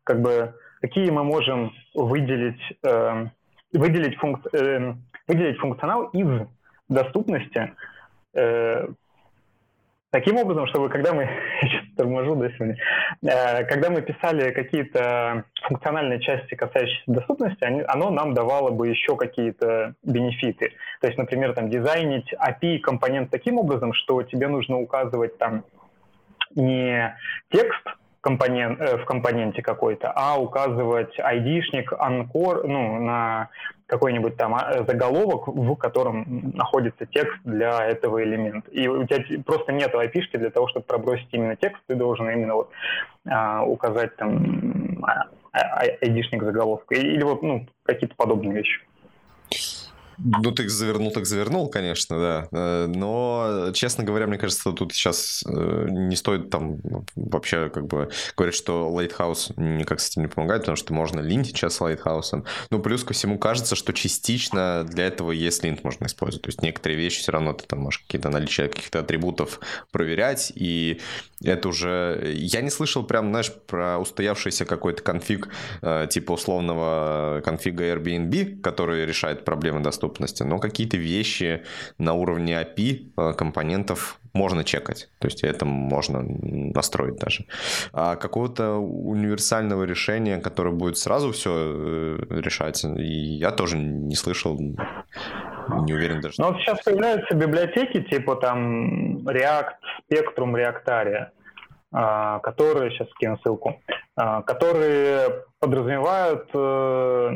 Speaker 4: как бы, какие мы можем выделить, э, выделить, функ, э, выделить функционал из доступности э, таким образом, чтобы когда мы, [laughs] сейчас торможу, да, сегодня, э, когда мы писали какие-то функциональные части, касающиеся доступности, оно нам давало бы еще какие-то бенефиты. То есть, например, там дизайнить API компонент таким образом, что тебе нужно указывать там не текст, компонент, э, в компоненте какой-то, а указывать айдишник, анкор, ну, на какой-нибудь там а, заголовок, в котором находится текст для этого элемента. И у тебя просто нет IP-шки для того, чтобы пробросить именно текст, ты должен именно вот а, указать там а, а, айдишник заголовка. Или вот, ну, какие-то подобные вещи.
Speaker 1: Ну, ты завернул, так завернул, конечно, да. Э, но, честно говоря, мне кажется, тут сейчас э, не стоит там вообще как бы говорить, что Lighthouse никак с этим не помогает, потому что можно линтить сейчас с Lighthouse. Ну, плюс ко всему кажется, что частично для этого есть линт можно использовать. То есть некоторые вещи все равно ты там можешь какие-то наличие каких-то атрибутов проверять, и это уже... Я не слышал прям, знаешь, про устоявшийся какой-то конфиг, э, типа условного конфига Airbnb, который решает проблемы доступности, но какие-то вещи на уровне API э, компонентов можно чекать. То есть это можно настроить даже. А какого-то универсального решения, которое будет сразу все э, решать, я тоже не слышал, не уверен даже.
Speaker 4: Но сейчас появляются библиотеки типа там React, Spectrum, Reactaria, а, которые, сейчас скину ссылку, а, которые подразумевают э,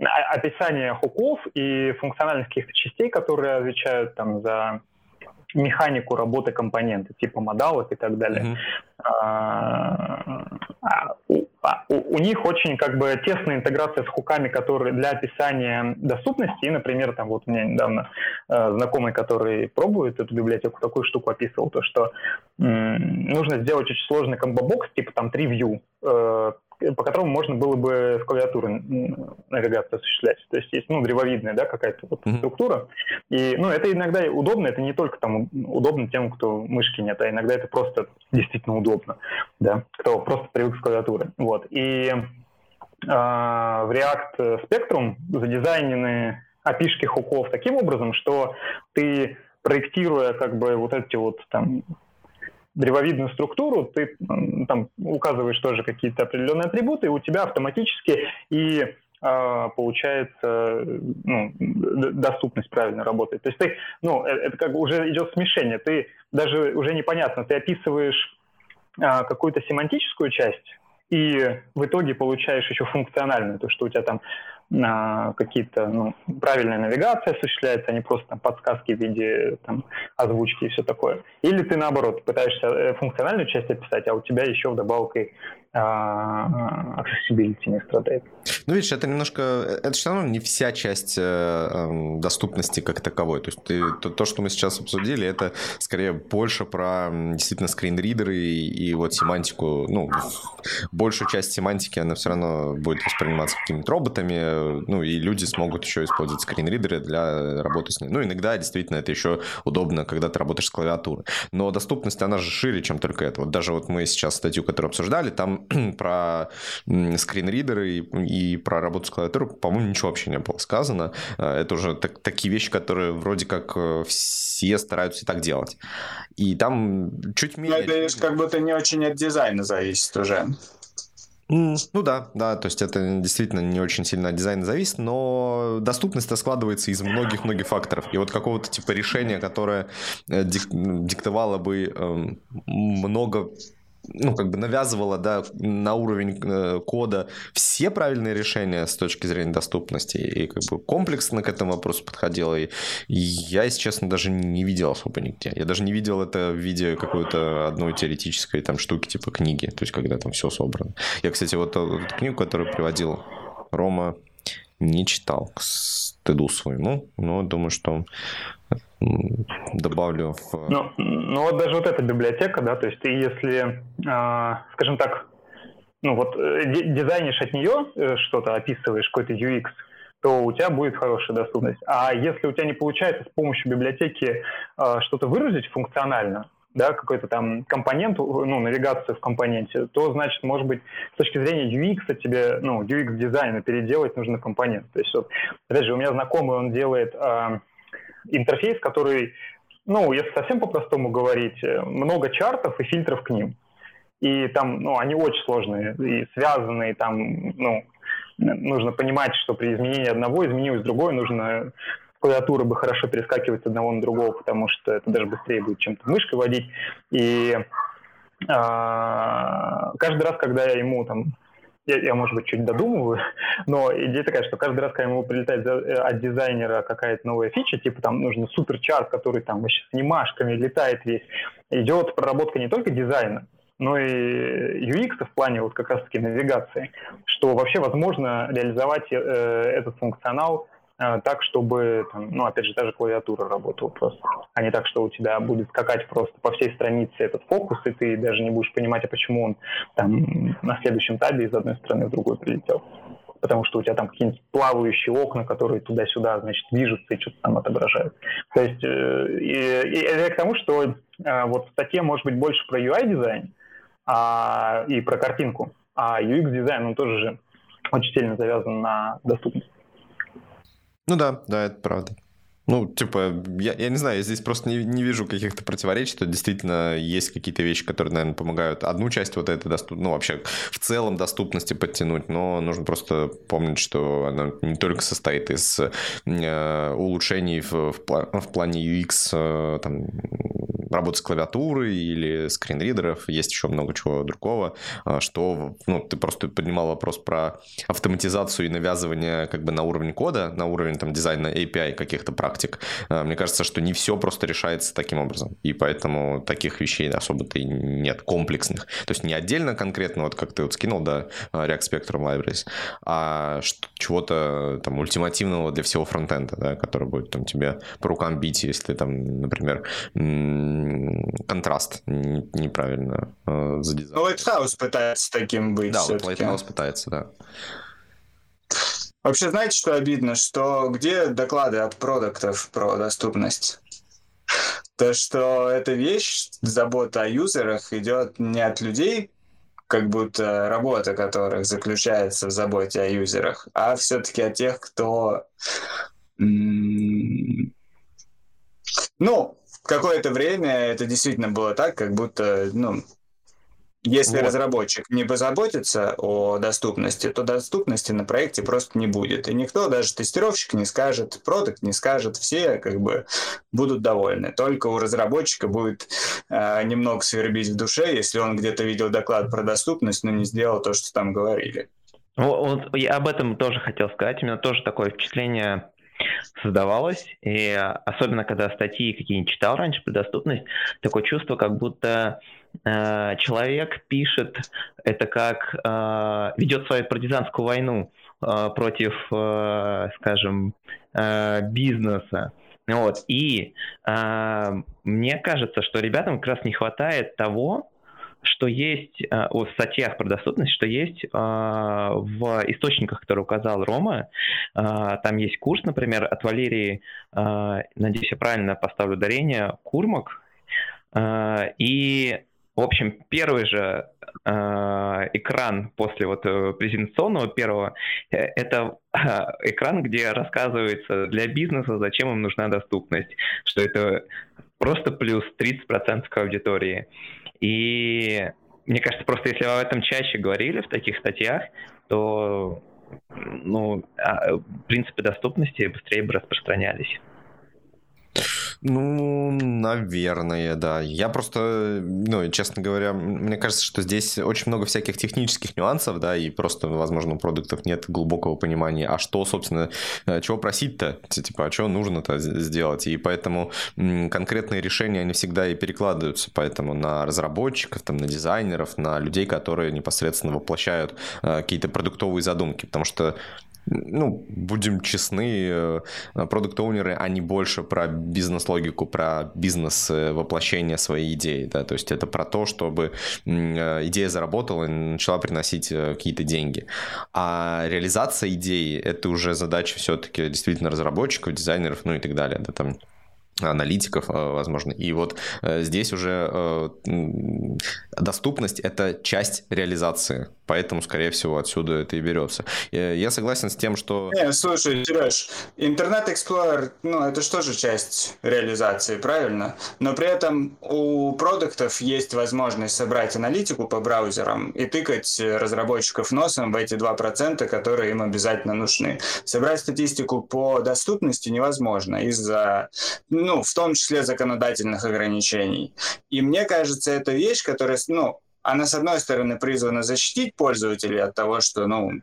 Speaker 4: описание хуков и функциональных каких-то частей, которые отвечают там за механику работы компонента, типа модалок и так далее. Mm-hmm. А, у, а, у, у них очень как бы тесная интеграция с хуками, которые для описания доступности. И, например, там вот у меня недавно э, знакомый, который пробует эту библиотеку, такую штуку описывал, то что м- нужно сделать очень сложный комбо-бокс, типа там три view, э, по которому можно было бы с клавиатуры навигацию осуществлять. То есть есть ну, древовидная да, какая-то вот mm-hmm. структура. И ну, это иногда удобно, это не только там удобно тем, кто мышки нет, а иногда это просто действительно удобно, да, кто просто привык с клавиатуры. Вот. И э, в React Spectrum задизайнены опишки хуков таким образом, что ты проектируя как бы вот эти вот там древовидную структуру, ты там указываешь тоже какие-то определенные атрибуты, и у тебя автоматически и а, получается ну, доступность правильно работает. То есть ты, ну, э, это как бы уже идет смешение. Ты даже уже непонятно, ты описываешь а, какую-то семантическую часть, и в итоге получаешь еще функциональную, то, что у тебя там какие-то ну, правильная навигация осуществляется, а не просто там, подсказки в виде там, озвучки и все такое. Или ты наоборот пытаешься э, функциональную часть описать, а у тебя еще вдобавок и а, accessibility не страдает.
Speaker 1: Ну, видишь, это немножко, это все равно не вся часть э, эм, доступности как таковой. То есть ты, то, то, что мы сейчас обсудили, это скорее больше про действительно скринридеры и, и вот семантику. Ну, большую часть семантики она все равно будет восприниматься какими-то роботами, ну, и люди смогут еще использовать скринридеры для работы с ними. Ну, иногда действительно это еще удобно, когда ты работаешь с клавиатурой. Но доступность, она же шире, чем только это. Вот даже вот мы сейчас статью, которую обсуждали, там [clears throat] про скринридеры и, и про работу с клавиатурой, по-моему, ничего вообще не было сказано. Э, это уже так, такие вещи, которые вроде как э, все стараются и так делать. И там чуть менее...
Speaker 2: Ну, это как будто не очень от дизайна зависит уже.
Speaker 1: Ну да, да, то есть это действительно не очень сильно от дизайна зависит, но доступность складывается из многих-многих факторов. И вот какого-то типа решения, которое э, диктовало бы эм, много ну, как бы навязывала, да, на уровень э, кода все правильные решения с точки зрения доступности и как бы комплексно к этому вопросу подходила. И я, если честно, даже не видел особо нигде. Я даже не видел это в виде какой-то одной теоретической там штуки, типа книги, то есть когда там все собрано. Я, кстати, вот эту книгу, которую приводил Рома, не читал, к стыду своему, но думаю, что добавлю в...
Speaker 4: Ну, ну вот даже вот эта библиотека, да, то есть ты если, э, скажем так, ну вот э, дизайнишь от нее э, что-то, описываешь какой-то UX, то у тебя будет хорошая доступность. А если у тебя не получается с помощью библиотеки э, что-то выразить функционально, да, какой-то там компонент, ну, навигацию в компоненте, то, значит, может быть, с точки зрения UX тебе, ну, UX-дизайна переделать нужно компонент. То есть, вот, опять же, у меня знакомый, он делает э, интерфейс, который, ну, если совсем по-простому говорить, э, много чартов и фильтров к ним. И там, ну, они очень сложные и связанные, там, ну, нужно понимать, что при изменении одного изменилось другое, нужно клавиатура бы хорошо перескакивать с одного на другого, потому что это даже быстрее будет, чем мышкой водить. И а, каждый раз, когда я ему там я, я, может быть, чуть додумываю, [laughs] но идея такая, что каждый раз, когда ему прилетает э, от дизайнера какая-то новая фича, типа там нужно суперчарт, который там вообще с анимашками летает весь, идет проработка не только дизайна, но и UX в плане вот как раз-таки навигации, что вообще возможно реализовать э, этот функционал так, чтобы, там, ну, опять же, даже клавиатура работала просто, а не так, что у тебя будет скакать просто по всей странице этот фокус, и ты даже не будешь понимать, а почему он там на следующем табе из одной стороны в другую прилетел. Потому что у тебя там какие-нибудь плавающие окна, которые туда-сюда, значит, движутся и что-то там отображают. То есть, э, и, и это к тому, что э, вот в статье может быть больше про UI-дизайн а, и про картинку, а UX-дизайн, он тоже же очень сильно завязан на доступность.
Speaker 1: Ну да, да, это правда. Ну, типа, я, я не знаю, я здесь просто не, не вижу каких-то противоречий, что действительно есть какие-то вещи, которые, наверное, помогают одну часть вот этой доступ, ну, вообще в целом доступности подтянуть, но нужно просто помнить, что она не только состоит из э, улучшений в, в, в плане UX, э, там, работы с клавиатурой или скринридеров, есть еще много чего другого, а, что, ну, ты просто поднимал вопрос про автоматизацию и навязывание как бы на уровень кода, на уровень там дизайна API каких-то практик. А, мне кажется, что не все просто решается таким образом, и поэтому таких вещей особо-то и нет, комплексных. То есть не отдельно конкретно, вот как ты вот скинул, да, React Spectrum Libraries, а чего-то там ультимативного для всего фронтенда, да, который будет там тебе по рукам бить, если ты там, например, контраст неправильно э, задизайн.
Speaker 2: Ну, Lighthouse пытается таким быть.
Speaker 1: Да, вот Lighthouse пытается, да.
Speaker 2: Вообще, знаете, что обидно? Что где доклады от продуктов про доступность? [laughs] То, что эта вещь, забота о юзерах, идет не от людей, как будто работа которых заключается в заботе о юзерах, а все-таки от тех, кто Ну, какое-то время это действительно было так, как будто, ну, если вот. разработчик не позаботится о доступности, то доступности на проекте просто не будет. И никто, даже тестировщик не скажет, продукт не скажет, все как бы будут довольны. Только у разработчика будет э, немного свербить в душе, если он где-то видел доклад про доступность, но не сделал то, что там говорили.
Speaker 3: Вот, я об этом тоже хотел сказать. У меня тоже такое впечатление создавалось, и особенно когда статьи какие-нибудь читал раньше про доступность, такое чувство, как будто э, человек пишет это как э, ведет свою партизанскую войну э, против, э, скажем, э, бизнеса. Вот. И э, мне кажется, что ребятам как раз не хватает того, что есть э, в статьях про доступность, что есть э, в источниках, которые указал Рома. Э, там есть курс, например, от Валерии, надеюсь, я правильно поставлю ударение, Курмак. И, в общем, первый же экран после вот презентационного первого, это экран, где рассказывается для бизнеса, зачем им нужна доступность, что это просто плюс 30% к аудитории. И мне кажется, просто если об этом чаще говорили в таких статьях, то ну, а, принципы доступности быстрее бы распространялись.
Speaker 1: Ну, наверное, да. Я просто, ну, честно говоря, мне кажется, что здесь очень много всяких технических нюансов, да, и просто, возможно, у продуктов нет глубокого понимания, а что, собственно, э, чего просить-то, типа, а что нужно-то сделать, и поэтому конкретные решения, они всегда и перекладываются, поэтому на разработчиков, там, на дизайнеров, на людей, которые непосредственно воплощают э, какие-то продуктовые задумки, потому что ну, будем честны, э, продукт-оунеры, они больше про бизнес-логику, про бизнес воплощение своей идеи, да, то есть это про то, чтобы э, идея заработала и начала приносить э, какие-то деньги. А реализация идеи — это уже задача все-таки действительно разработчиков, дизайнеров, ну и так далее, да, там аналитиков, возможно. И вот здесь уже доступность — это часть реализации Поэтому, скорее всего, отсюда это и берется. Я согласен с тем, что...
Speaker 2: Не, слушай, Сереж, Интернет Explorer, ну, это же часть реализации, правильно? Но при этом у продуктов есть возможность собрать аналитику по браузерам и тыкать разработчиков носом в эти 2%, которые им обязательно нужны. Собрать статистику по доступности невозможно из-за, ну, в том числе законодательных ограничений. И мне кажется, это вещь, которая, ну, она, с одной стороны, призвана защитить пользователей от того, что, ну,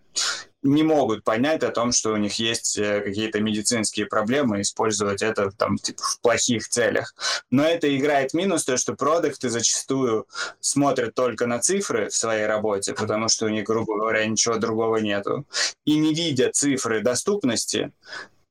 Speaker 2: не могут понять о том, что у них есть э, какие-то медицинские проблемы, использовать это там типа, в плохих целях. Но это играет минус то, что продукты зачастую смотрят только на цифры в своей работе, потому что у них, грубо говоря, ничего другого нету. И не видя цифры доступности,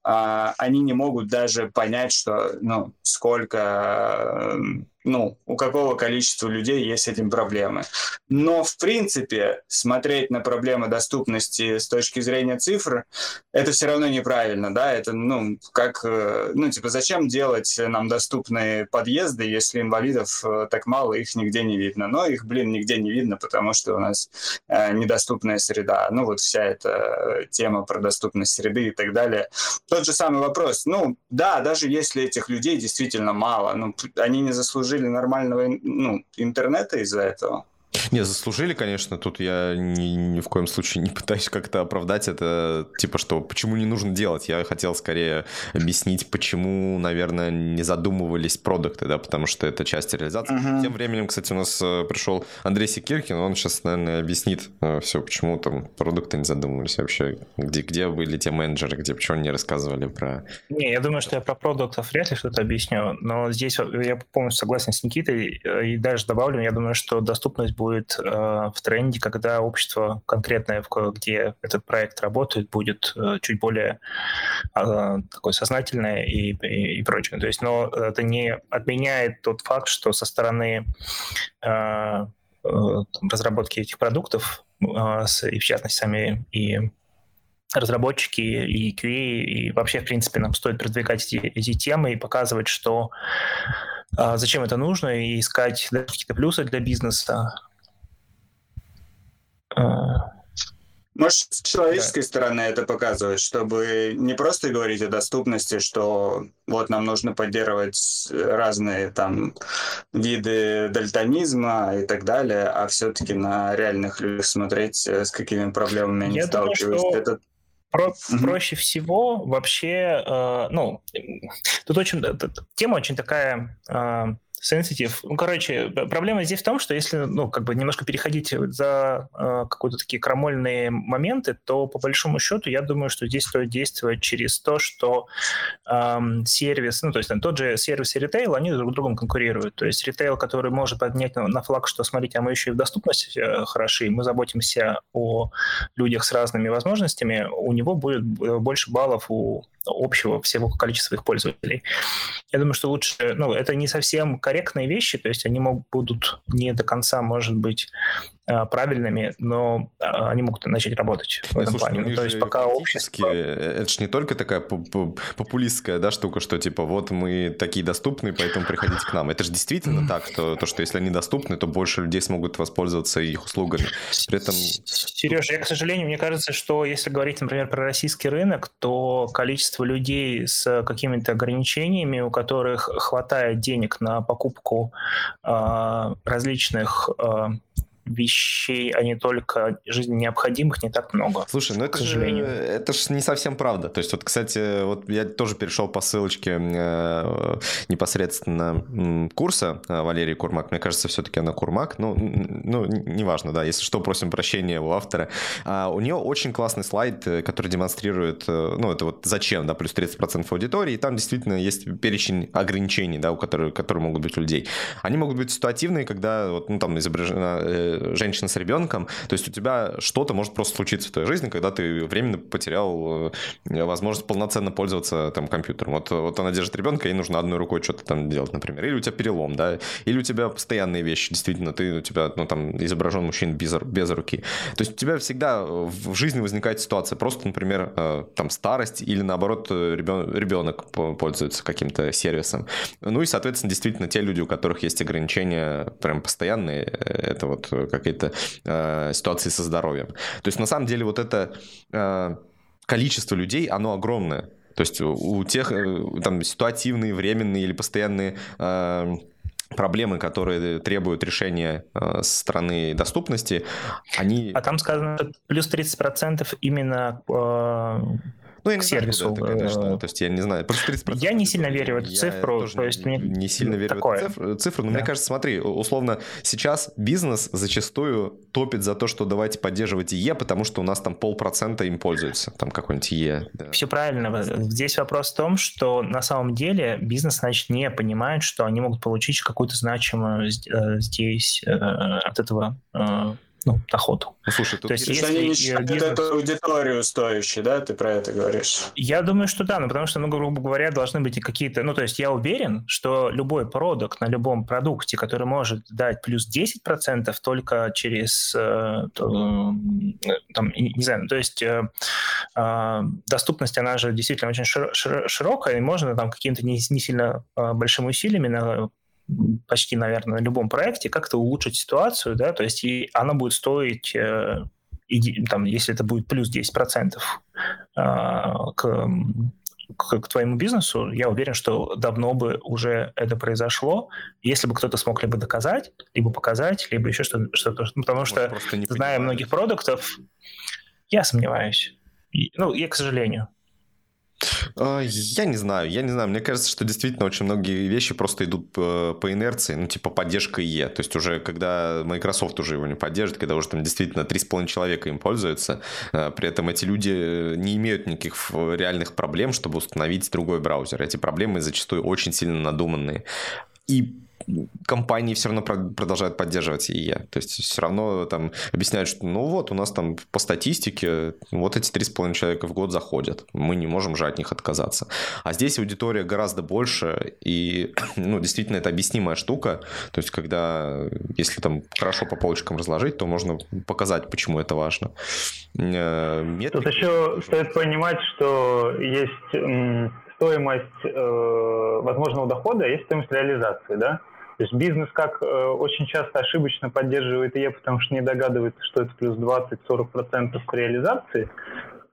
Speaker 2: а, они не могут даже понять, что, ну, сколько ну, у какого количества людей есть с этим проблемы. Но, в принципе, смотреть на проблемы доступности с точки зрения цифр, это все равно неправильно, да, это, ну, как, э, ну, типа, зачем делать нам доступные подъезды, если инвалидов э, так мало, их нигде не видно. Но их, блин, нигде не видно, потому что у нас э, недоступная среда. Ну, вот вся эта тема про доступность среды и так далее. Тот же самый вопрос. Ну, да, даже если этих людей действительно мало, ну, они не заслужили заслужили нормального ну, интернета из-за этого.
Speaker 1: Не, заслужили, конечно, тут я ни, ни в коем случае не пытаюсь как-то оправдать это, типа, что почему не нужно делать. Я хотел скорее объяснить, почему, наверное, не задумывались продукты, да, потому что это часть реализации. Uh-huh. Тем временем, кстати, у нас э, пришел Андрей Секиркин, он сейчас, наверное, объяснит э, все, почему там продукты не задумывались вообще, где, где были те менеджеры, где почему не рассказывали про...
Speaker 4: Не, я думаю, что я про продуктов вряд ли что-то объясню, но здесь я полностью согласен с Никитой, э, и даже добавлю, я думаю, что доступность будет будет э, в тренде, когда общество конкретное, где этот проект работает, будет э, чуть более э, такое сознательное и, и, и прочее. То есть, но это не отменяет тот факт, что со стороны э, э, разработки этих продуктов, э, с, и в частности сами и разработчики и QA, и вообще, в принципе, нам стоит продвигать эти, эти темы и показывать, что а, зачем это нужно, и искать какие-то плюсы для бизнеса,
Speaker 2: Может, с человеческой да. стороны это показывать, чтобы не просто говорить о доступности, что вот нам нужно поддерживать разные там виды дальтонизма и так далее, а все-таки на реальных людях смотреть, э, с какими проблемами они Я сталкиваются. Думаю, что...
Speaker 5: это про, mm-hmm. Проще всего вообще, э, ну, тут очень, тема очень такая э, sensitive. Ну, короче, проблема здесь в том, что если, ну, как бы немножко переходить за э, какие-то такие крамольные моменты, то по большому счету я думаю, что здесь стоит действовать через то, что э, сервис, ну, то есть там, тот же сервис и ритейл, они друг с другом конкурируют. То есть ритейл, который может поднять на, на флаг, что, смотрите, а мы еще и в доступности э, хороши, мы заботимся о людях с разными возможностями, у него будет э, больше баллов у общего всего количества их пользователей. Я думаю, что лучше, ну, это не совсем корректные вещи, то есть они могут, будут не до конца, может быть, правильными, но э, они могут начать работать в этом Слушай, плане. Ну, то есть пока общество...
Speaker 1: Э, это же не только такая популистская да, штука, что типа вот мы такие доступны, поэтому приходите к нам. Это же действительно так, то, то, что если они доступны, то больше людей смогут воспользоваться их услугами. При этом...
Speaker 5: Сереж, я, к сожалению, мне кажется, что если говорить, например, про российский рынок, то количество людей с какими-то ограничениями, у которых хватает денег на покупку э, различных э, вещей, а не только жизненно необходимых, не так много.
Speaker 1: Слушай, ну это же, это же не совсем правда. То есть вот, кстати, вот я тоже перешел по ссылочке э, непосредственно курса э, Валерии Курмак. Мне кажется, все-таки она Курмак. Ну, ну, неважно, да. Если что, просим прощения у автора. А у нее очень классный слайд, э, который демонстрирует, э, ну, это вот зачем, да, плюс 30% аудитории. И там действительно есть перечень ограничений, да, у которых, которые могут быть у людей. Они могут быть ситуативные, когда вот, ну, там изображена женщина с ребенком, то есть у тебя что-то может просто случиться в твоей жизни, когда ты временно потерял э, возможность полноценно пользоваться там компьютером. Вот, вот она держит ребенка, ей нужно одной рукой что-то там делать, например. Или у тебя перелом, да, или у тебя постоянные вещи, действительно, ты, у тебя, ну, там, изображен мужчина без, без руки. То есть у тебя всегда в жизни возникает ситуация, просто, например, э, там, старость или, наоборот, ребенок, пользуется каким-то сервисом. Ну и, соответственно, действительно, те люди, у которых есть ограничения прям постоянные, э, это вот какие-то э, ситуации со здоровьем. То есть на самом деле вот это э, количество людей, оно огромное. То есть у тех э, там ситуативные, временные или постоянные э, проблемы, которые требуют решения э, стороны доступности, они...
Speaker 5: А там сказано, что плюс 30% именно э, ну, я к сервису. Это, конечно.
Speaker 1: То есть я не знаю. Просто 30%
Speaker 5: я не сильно верю в эту цифру. То есть
Speaker 1: мне не сильно верю такое. в эту цифру. Но да. мне кажется, смотри, условно, сейчас бизнес зачастую топит за то, что давайте поддерживать ИЕ, потому что у нас там полпроцента им пользуются. Там какой-нибудь ИЕ.
Speaker 5: Да. Все правильно. Здесь вопрос в том, что на самом деле бизнес, значит, не понимает, что они могут получить какую-то значимую э, здесь э, от этого э, ну, доходу.
Speaker 2: Ну, слушай, тут То есть, если они не считают бизнес... эту аудиторию стоящей, да, ты про это говоришь?
Speaker 5: Я думаю, что да, ну, потому что, ну, грубо говоря, должны быть и какие-то... Ну, то есть я уверен, что любой продукт на любом продукте, который может дать плюс 10% только через, э, э, там, не знаю, ну, то есть э, э, доступность, она же действительно очень широкая, и можно там какими-то не, не сильно э, большими усилиями на почти, наверное, на любом проекте как-то улучшить ситуацию, да, то есть и она будет стоить, э, и, там, если это будет плюс 10% э, к, к, к твоему бизнесу, я уверен, что давно бы уже это произошло, если бы кто-то смог либо доказать, либо показать, либо еще что-то, что-то потому Может, что, зная многих продуктов, я сомневаюсь. И, ну, я, к сожалению.
Speaker 1: А, я не знаю, я не знаю. Мне кажется, что действительно очень многие вещи просто идут по, по инерции, ну, типа поддержка Е. То есть уже когда Microsoft уже его не поддержит, когда уже там действительно 3,5 человека им пользуются, а, при этом эти люди не имеют никаких реальных проблем, чтобы установить другой браузер. Эти проблемы зачастую очень сильно надуманные. И компании все равно продолжают поддерживать ИЕ. То есть все равно там объясняют, что ну вот, у нас там по статистике вот эти 3,5 человека в год заходят. Мы не можем же от них отказаться. А здесь аудитория гораздо больше, и [clears throat] ну, действительно это объяснимая штука. То есть когда, если там хорошо по полочкам разложить, то можно показать, почему это важно.
Speaker 4: Э, Метрики... Тут еще стоит понимать, что есть стоимость э, возможного дохода, есть стоимость реализации, да? То есть бизнес как э, очень часто ошибочно поддерживает ИЕ, потому что не догадывается, что это плюс 20-40% к реализации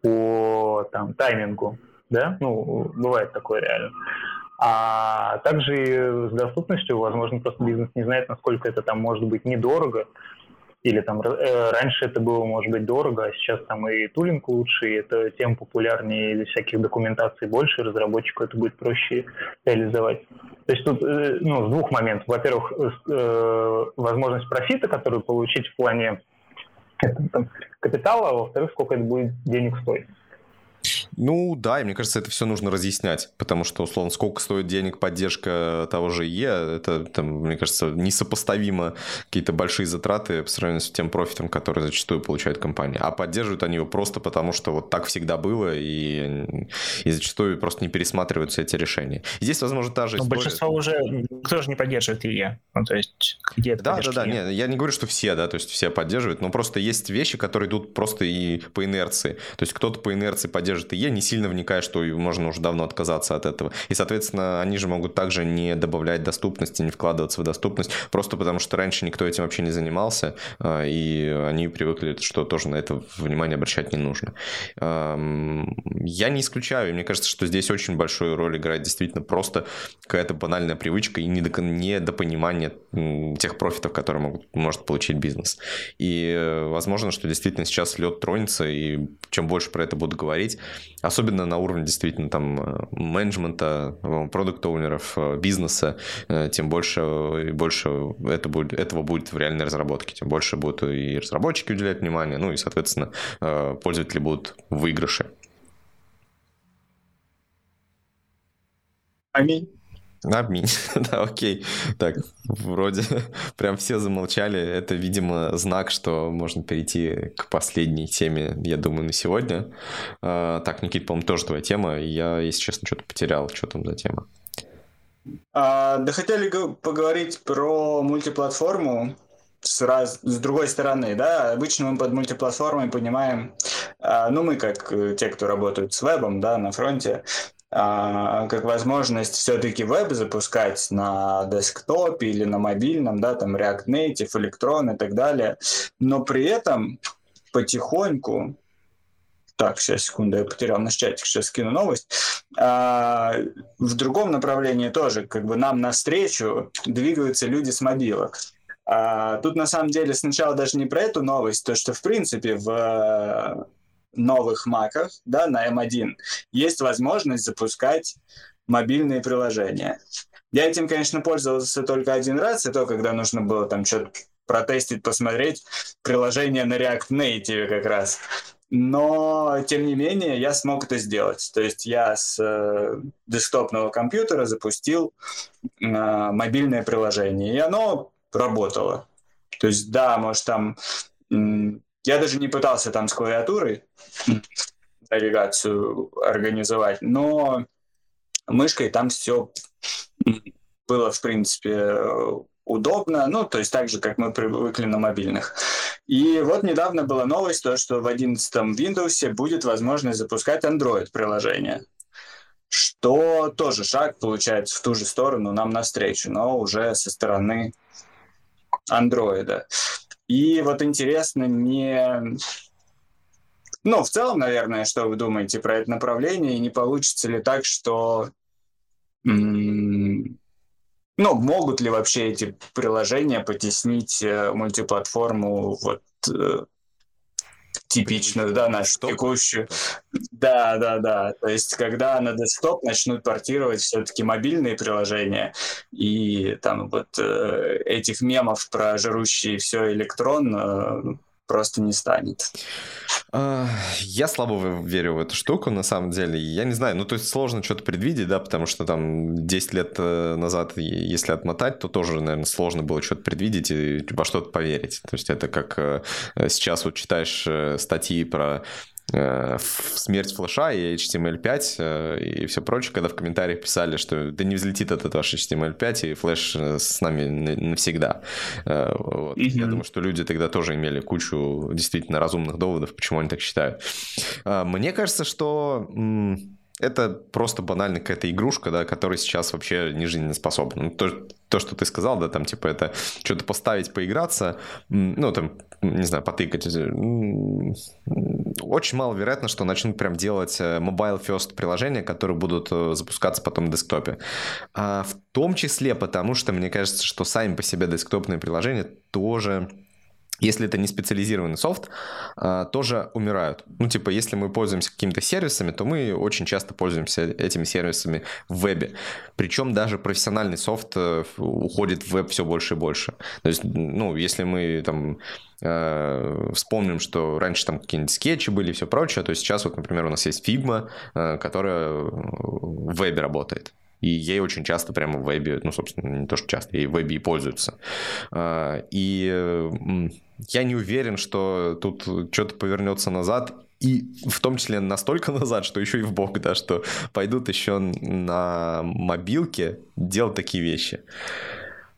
Speaker 4: по там, таймингу, да, ну, бывает такое реально. А также с доступностью, возможно, просто бизнес не знает, насколько это там может быть недорого, или там э, раньше это было, может быть, дорого, а сейчас там и тулинг лучше, и это тем популярнее, или всяких документаций больше, разработчику это будет проще реализовать. То есть тут э, ну, с двух моментов. Во-первых, э, возможность профита, которую получить в плане капитала, а во-вторых, сколько это будет денег стоить.
Speaker 1: Ну да, и мне кажется, это все нужно разъяснять, потому что, условно, сколько стоит денег поддержка того же Е, это, там, мне кажется, несопоставимо какие-то большие затраты по сравнению с тем профитом, который зачастую получает компания. А поддерживают они его просто потому, что вот так всегда было, и, и зачастую просто не пересматриваются эти решения. И здесь, возможно, та же
Speaker 5: Но история... большинство уже... Кто же не поддерживает ЕЕ? Ну, то есть, где это
Speaker 1: Да, да, да, нет, я не говорю, что все, да, то есть все поддерживают, но просто есть вещи, которые идут просто и по инерции. То есть кто-то по инерции поддерживает ИЕ, не сильно вникая, что можно уже давно отказаться от этого. И, соответственно, они же могут также не добавлять доступности, не вкладываться в доступность, просто потому что раньше никто этим вообще не занимался, а, и они привыкли, что тоже на это внимание обращать не нужно. Я не исключаю, и мне кажется, что здесь очень большую роль играет действительно просто какая-то банальная привычка и недопонимание тех профитов, которые могут, может получить бизнес. И э, возможно, что действительно сейчас лед тронется, и чем больше про это буду говорить, особенно на уровне действительно там э, менеджмента, э, продукт-оунеров, э, бизнеса, тем больше и больше это будет, этого будет в реальной разработке, тем больше будут и разработчики уделять внимание, ну и, соответственно, пользователи будут в выигрыше.
Speaker 2: Аминь.
Speaker 1: Обмень. [laughs] да, окей. Так, вроде [laughs] прям все замолчали. Это, видимо, знак, что можно перейти к последней теме, я думаю, на сегодня. А, так, Никит, по-моему, тоже твоя тема. Я, если честно, что-то потерял. Что там за тема?
Speaker 2: А, да хотели поговорить про мультиплатформу с, раз, с другой стороны, да, обычно мы под мультиплатформой понимаем, а, ну, мы как э, те, кто работают с вебом, да, на фронте, как возможность все-таки веб запускать на десктопе или на мобильном, да, там React Native, Electron и так далее, но при этом потихоньку так, сейчас, секунду, я потерял наш чатик, сейчас скину новость. А, в другом направлении тоже, как бы нам навстречу двигаются люди с мобилок. А, тут на самом деле сначала даже не про эту новость, то, что в принципе в новых маках, да, на M1, есть возможность запускать мобильные приложения. Я этим, конечно, пользовался только один раз, и то, когда нужно было там что-то протестить, посмотреть приложение на React Native как раз. Но, тем не менее, я смог это сделать. То есть я с э, десктопного компьютера запустил э, мобильное приложение, и оно работало. То есть, да, может, там я даже не пытался там с клавиатурой навигацию организовать, но мышкой там все было, в принципе, удобно, ну, то есть так же, как мы привыкли на мобильных. И вот недавно была новость, то, что в 11 Windows будет возможность запускать Android-приложение, что тоже шаг, получается, в ту же сторону нам навстречу, но уже со стороны андроида. И вот интересно, не... Ну, в целом, наверное, что вы думаете про это направление, и не получится ли так, что... ну, могут ли вообще эти приложения потеснить э, мультиплатформу вот типичную, да, нашу Что? текущую. Да, да, да. То есть, когда на десктоп начнут портировать все-таки мобильные приложения, и там вот э, этих мемов про жрущий все электрон э, просто не станет.
Speaker 1: А, я слабо верю в эту штуку, на самом деле. Я не знаю, ну, то есть сложно что-то предвидеть, да, потому что там 10 лет э, назад, если отмотать, то тоже, наверное, сложно было что-то предвидеть и во что-то поверить. То есть это как э, сейчас вот читаешь э, статьи про смерть флеша и HTML5 э, и все прочее, когда в комментариях писали, что да не взлетит этот ваш HTML5 и флеш э, с нами навсегда. Вот. Mm-hmm. Я думаю, что люди тогда тоже имели кучу действительно разумных доводов, почему они так считают. Мне кажется, что это просто банально какая-то игрушка, да, которая сейчас вообще не жизнеспособна. Ну, то, то, что ты сказал, да, там, типа, это что-то поставить, поиграться, ну, там, не знаю, потыкать. Очень маловероятно, что начнут прям делать э, mobile first приложения, которые будут э, запускаться потом на десктопе. А в том числе потому, что мне кажется, что сами по себе десктопные приложения тоже если это не специализированный софт, а, тоже умирают. Ну, типа, если мы пользуемся какими-то сервисами, то мы очень часто пользуемся этими сервисами в вебе. Причем даже профессиональный софт э, уходит в веб все больше и больше. То есть, ну, если мы там э, вспомним, что раньше там какие-нибудь скетчи были и все прочее, то сейчас вот, например, у нас есть Figma, э, которая в вебе работает. И ей очень часто прямо в вебе, ну, собственно, не то, что часто, ей в вебе и пользуются. А, и я не уверен, что тут что-то повернется назад, и в том числе настолько [laughs] назад, что еще и в бок, да, что пойдут еще на мобилке делать такие вещи.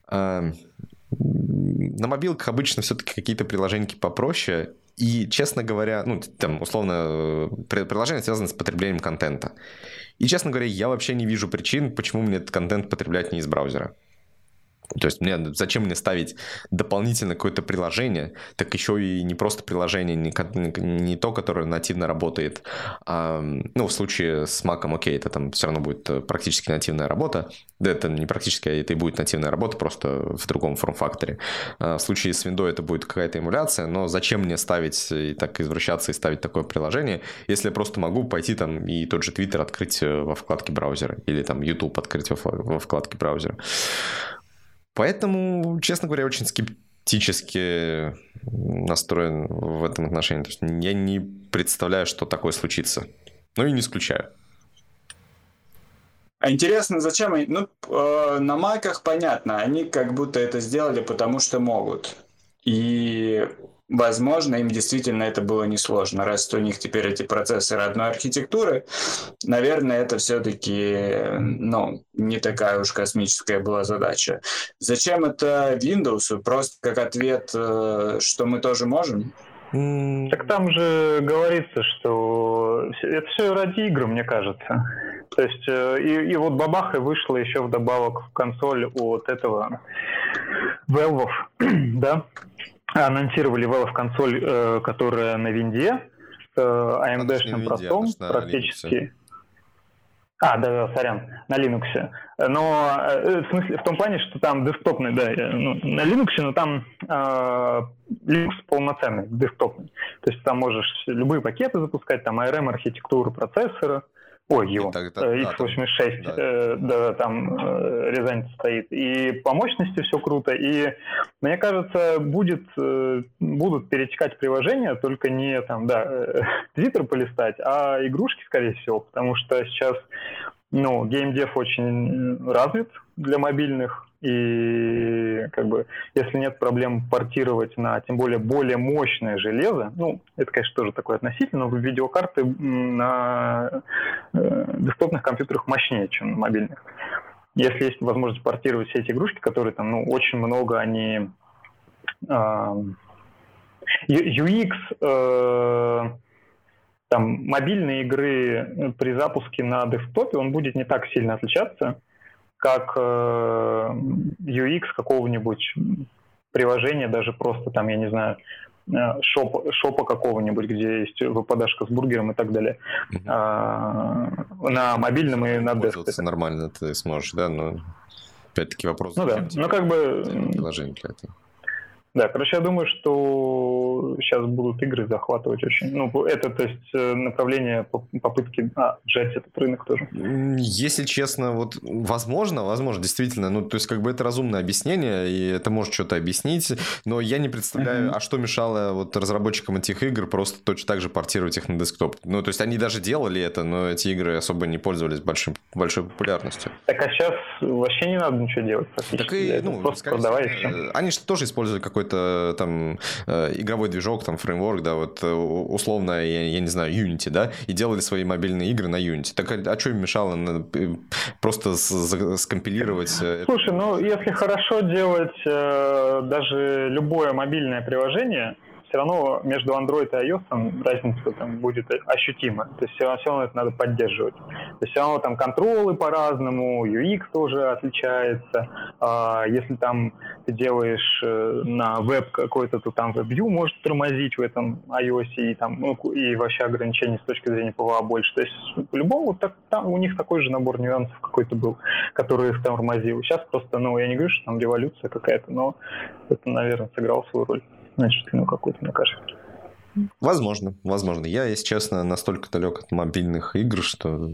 Speaker 1: А, на мобилках обычно все-таки какие-то приложения попроще, и, честно говоря, ну, там, условно, приложение связано с потреблением контента. И, честно говоря, я вообще не вижу причин, почему мне этот контент потреблять не из браузера. То есть мне, зачем мне ставить дополнительно какое-то приложение, так еще и не просто приложение, не, не то, которое нативно работает. А, ну, в случае с Mac, окей, это там все равно будет э, практически нативная работа. Да, это не практически, а это и будет нативная работа, просто в другом форм-факторе. А, в случае с Windows это будет какая-то эмуляция, но зачем мне ставить и так извращаться и ставить такое приложение, если я просто могу пойти там и тот же Twitter открыть э, во вкладке браузера или там YouTube открыть во, во вкладке браузера. Поэтому, честно говоря, очень скептически настроен в этом отношении. То есть я не представляю, что такое случится. Ну и не исключаю.
Speaker 2: А интересно, зачем они... Ну, э, на майках понятно, они как будто это сделали, потому что могут. И Возможно, им действительно это было несложно. Раз у них теперь эти процессоры одной архитектуры, наверное, это все-таки ну, не такая уж космическая была задача. Зачем это Windows? Просто как ответ, э, что мы тоже можем?
Speaker 4: Так там же говорится, что это все ради игр, мне кажется. То есть э, и, и вот бабаха вышла еще вдобавок в консоль от этого Valve, [clears throat] да? Анонсировали Valve консоль, э, которая на винде, с AMD-шным простом практически. А, да, да, сорян, на Linux. Но э, в смысле, в том плане, что там десктопный, да, ну, на Linux, но там э, Linux полноценный, десктопный. То есть там можешь любые пакеты запускать, там ARM архитектуру процессора, Ой, его. X86, да, э, да, там э, Рязань стоит. И по мощности все круто. И мне кажется, будет, э, будут перетекать приложения, только не там, да, [laughs] Твиттер полистать, а игрушки, скорее всего, потому что сейчас ну, геймдев очень развит для мобильных, и как бы если нет проблем портировать на тем более более мощное железо, ну, это, конечно, тоже такое относительно, но видеокарты на э, десктопных компьютерах мощнее, чем на мобильных. Если есть возможность портировать все эти игрушки, которые там, ну, очень много они... Э, UX, э, там, мобильные игры при запуске на десктопе, он будет не так сильно отличаться, как э, UX какого-нибудь приложения, даже просто там, я не знаю, э, шопа, шопа какого-нибудь, где есть выпадашка с бургером и так далее. Угу. А, на мобильном и на десктопе.
Speaker 1: Нормально ты сможешь, да, но опять-таки вопрос.
Speaker 4: Ну да, ну как бы...
Speaker 1: Приложение для этого.
Speaker 4: Да, короче, я думаю, что сейчас будут игры захватывать очень. Ну, это, то есть, э, направление попытки а, джать этот рынок тоже.
Speaker 1: Если честно, вот возможно, возможно, действительно, ну, то есть, как бы это разумное объяснение, и это может что-то объяснить, но я не представляю, mm-hmm. а что мешало вот разработчикам этих игр просто точно так же портировать их на десктоп. Ну, то есть, они даже делали это, но эти игры особо не пользовались большим, большой популярностью.
Speaker 4: Так, а сейчас вообще не надо ничего делать.
Speaker 1: Так и, ну, просто продавай все. Они же тоже использовали какой какой-то там э, игровой движок, там фреймворк, да, вот э, условно, я, я не знаю, Unity, да, и делали свои мобильные игры на Unity. Так а, а что им мешало э, просто скомпилировать?
Speaker 4: Слушай, ну если хорошо делать э, даже любое мобильное приложение, все равно между Android и iOS разница там будет ощутима. То есть все, равно это надо поддерживать. То есть все равно там контролы по-разному, UX тоже отличается. А если там ты делаешь э, на веб какой-то, то там WebView может тормозить в этом iOS и там ну, и вообще ограничений с точки зрения PWA больше. То есть по-любому так, там у них такой же набор нюансов какой-то был, который их тормозил. Сейчас просто, ну, я не говорю, что там революция какая-то, но это, наверное, сыграл свою роль. Значит, ну, какую-то, мне кажется.
Speaker 1: Возможно, возможно. Я, если честно, настолько далек от мобильных игр, что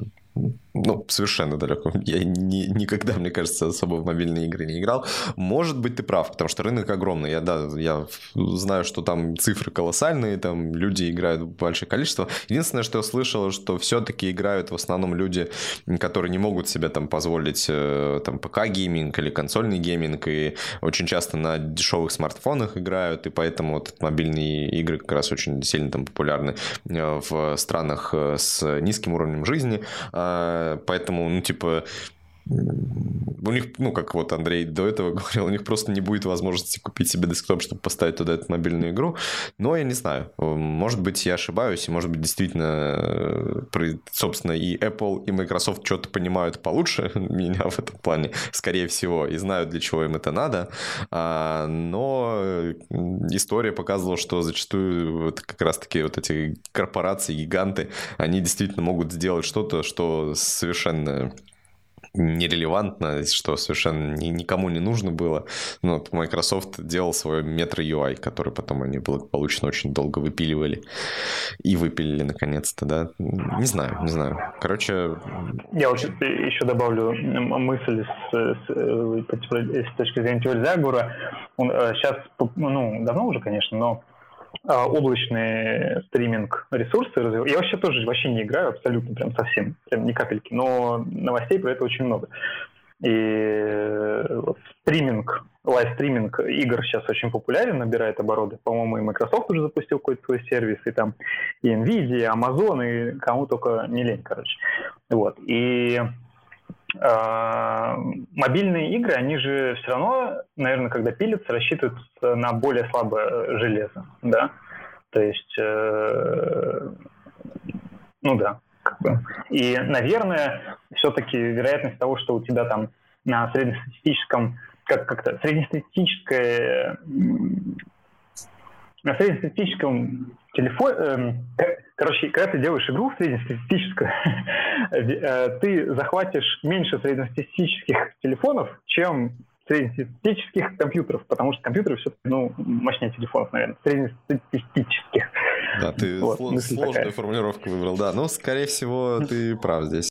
Speaker 1: ну, совершенно далеко. Я ни, никогда, мне кажется, особо в мобильные игры не играл. Может быть, ты прав, потому что рынок огромный. Я, да, я знаю, что там цифры колоссальные, там люди играют большое количество. Единственное, что я слышал, что все-таки играют в основном люди, которые не могут себе там позволить э, там ПК-гейминг или консольный гейминг, и очень часто на дешевых смартфонах играют, и поэтому вот мобильные игры как раз очень сильно там популярны э, в странах э, с низким уровнем жизни а, поэтому, ну, типа, у них, ну, как вот Андрей до этого [laughs] говорил, у них просто не будет возможности купить себе десктоп, чтобы поставить туда эту мобильную игру. Но я не знаю. Может быть, я ошибаюсь, и может быть, действительно, собственно, и Apple, и Microsoft что-то понимают получше [laughs] меня в этом плане, скорее всего, и знают, для чего им это надо. А, но история показывала, что зачастую вот как раз-таки вот эти корпорации, гиганты, они действительно могут сделать что-то, что совершенно нерелевантно, что совершенно ни, никому не нужно было. Но вот Microsoft делал свой метро UI, который потом они благополучно очень долго выпиливали. И выпилили наконец-то, да. Не знаю, не знаю. Короче...
Speaker 4: Я вот еще добавлю мысль с, с, э, с точки зрения теории заговора. Сейчас, э, ну, давно уже, конечно, но а, облачные стриминг ресурсы Я вообще тоже вообще не играю абсолютно, прям совсем, прям ни капельки, но новостей про это очень много. И вот, стриминг, live- стриминг игр сейчас очень популярен, набирает обороты. По-моему, и Microsoft уже запустил какой-то свой сервис, и там и Nvidia, и Amazon, и кому только не лень, короче. Вот. И мобильные игры, они же все равно, наверное, когда пилятся, рассчитываются на более слабое железо, да? То есть, э, ну да, как бы. И, наверное, все-таки вероятность того, что у тебя там на среднестатистическом, как как-то среднестатистическое на среднестатистическом телефоне, э, короче, когда ты делаешь игру среднестатистическую, [laughs] э, ты захватишь меньше среднестатистических телефонов, чем среднестатистических компьютеров, потому что компьютеры все-таки ну, мощнее телефонов, наверное, среднестатистических.
Speaker 1: Да, ты вот, сложную такая. формулировку выбрал, да. Но, скорее всего, ты прав здесь.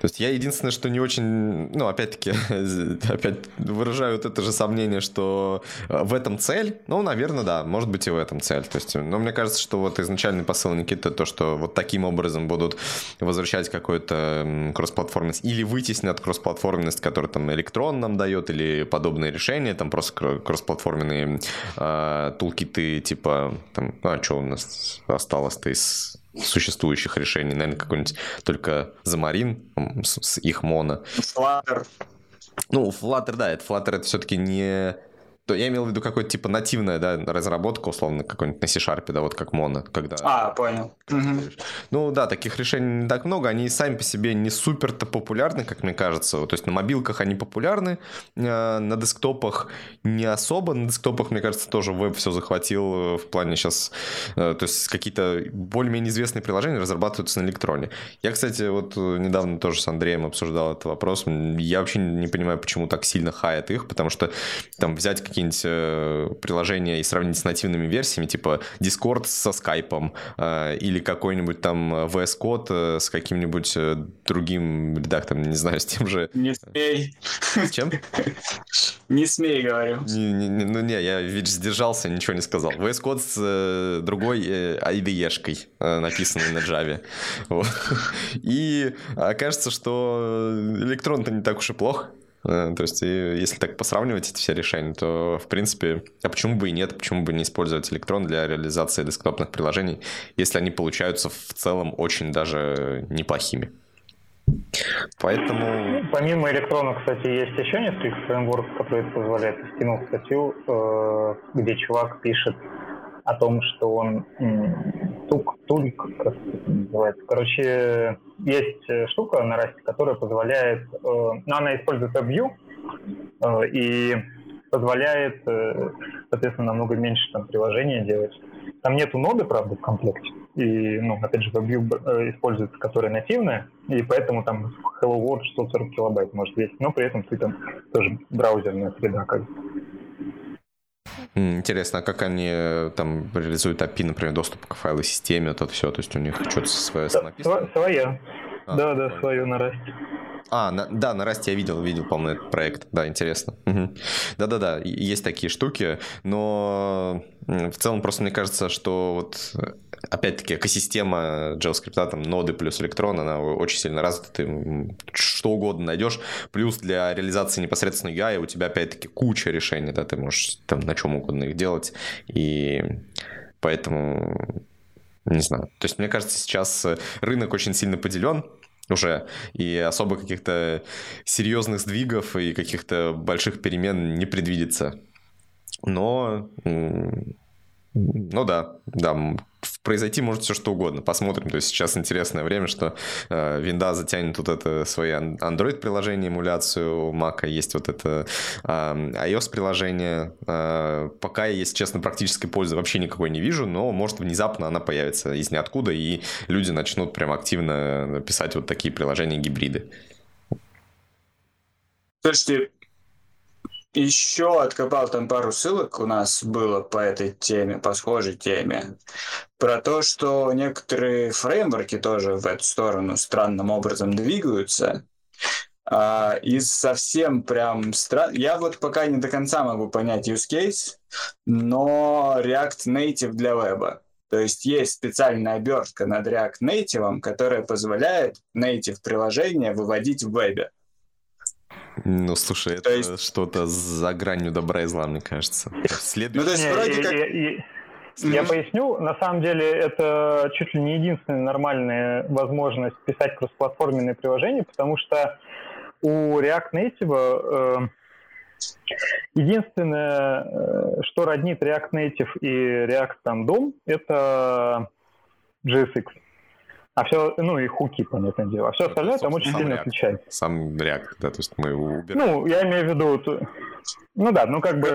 Speaker 1: То есть я единственное, что не очень, ну, опять-таки, [laughs] опять выражаю вот это же сомнение, что э, в этом цель, ну, наверное, да, может быть и в этом цель. То есть, но мне кажется, что вот изначальный посыл Никиты, то, что вот таким образом будут возвращать какую-то кроссплатформенность или вытеснят кроссплатформенность, которая там электрон нам дает, или подобные решения, там просто кроссплатформенные э, тулкиты, типа, там, ну, а что у нас осталось-то из существующих решений. Наверное, какой-нибудь только Замарин с, с их моно.
Speaker 2: Flutter.
Speaker 1: Ну, Flutter, да, это Flutter это все-таки не то я имел в виду какой-то типа нативная, да, разработка, условно, какой-нибудь на C-Sharp, да, вот как моно, когда...
Speaker 2: А, понял.
Speaker 1: Ну да, таких решений не так много, они сами по себе не супер-то популярны, как мне кажется, то есть на мобилках они популярны, а, на десктопах не особо, на десктопах, мне кажется, тоже веб все захватил э, в плане сейчас, э, то есть какие-то более-менее известные приложения разрабатываются на электроне. Я, кстати, вот э, недавно тоже с Андреем обсуждал этот вопрос, я вообще не понимаю, почему так сильно хаят их, потому что там взять какие-нибудь э, приложения и сравнить с нативными версиями, типа Discord со Skype, э, или какой-нибудь там VS Code э, с каким-нибудь другим редактором, не знаю, с тем же...
Speaker 2: Не смей.
Speaker 1: С чем? [laughs]
Speaker 2: Не смей, говорю.
Speaker 1: Не, не, не, ну не, я ведь сдержался, ничего не сказал. VS Code с э, другой э, IDE-шкой, э, написанной на Java. [laughs] Вот. И окажется, что электрон-то не так уж и плохо. Э, то есть, если так посравнивать эти все решения, то, в принципе, а почему бы и нет, почему бы не использовать электрон для реализации десктопных приложений, если они получаются в целом очень даже неплохими. Поэтому...
Speaker 4: Ну, помимо электрона, кстати, есть еще несколько фреймворков, которые позволяют. Я статью, э, где чувак пишет о том, что он тук, тулик, как называется. Короче, есть э, штука на расте, которая позволяет, э, ну, она использует WebView э, и позволяет, соответственно, намного меньше там приложения делать. Там нету ноды, правда, в комплекте. И, ну, опять же, WebView используется, которая нативная, и поэтому там Hello World 640 килобайт может весить, но при этом ты там тоже браузерная среда как бы.
Speaker 1: Интересно, а как они э, там реализуют API, например, доступ к файловой системе, это все, то есть у них что-то свое
Speaker 4: написано? Свое. А, да, да, свое на.
Speaker 1: А, на, да, на я видел, видел, по-моему, этот проект. Да, интересно. Да-да-да, есть такие штуки, но в целом просто мне кажется, что вот опять-таки экосистема JavaScript, там ноды плюс электрон, она очень сильно развита, ты что угодно найдешь, плюс для реализации непосредственно UI у тебя опять-таки куча решений, да, ты можешь там на чем угодно их делать, и поэтому не знаю. То есть, мне кажется, сейчас рынок очень сильно поделен, уже, и особо каких-то серьезных сдвигов и каких-то больших перемен не предвидится. Но, ну да, да, произойти может все что угодно. Посмотрим. То есть сейчас интересное время, что э, винда затянет вот это свои Android-приложение, эмуляцию у Mac, есть вот это э, iOS-приложение. Э, пока я, если честно, практической пользы вообще никакой не вижу, но может внезапно она появится из ниоткуда, и люди начнут прям активно писать вот такие приложения-гибриды.
Speaker 2: Слушайте, еще откопал там пару ссылок у нас было по этой теме, по схожей теме, про то, что некоторые фреймворки тоже в эту сторону странным образом двигаются. А, из совсем прям стран... Я вот пока не до конца могу понять use case, но React Native для веба. То есть есть специальная обертка над React Native, которая позволяет native приложение выводить в вебе.
Speaker 1: Ну, слушай, это есть... что-то за гранью добра и зла, мне кажется.
Speaker 4: Следующий... Ну, то есть, вроде как... Я поясню, на самом деле это чуть ли не единственная нормальная возможность писать кроссплатформенные приложения, потому что у React Native э, единственное, э, что роднит React Native и React там DOM, это JSX. А все, ну и хуки, понятное дело. А все остальное там очень сильно React. отличается.
Speaker 1: Сам React, да, то есть мы его убираем.
Speaker 4: Ну, я имею в виду, ну да, ну как бы...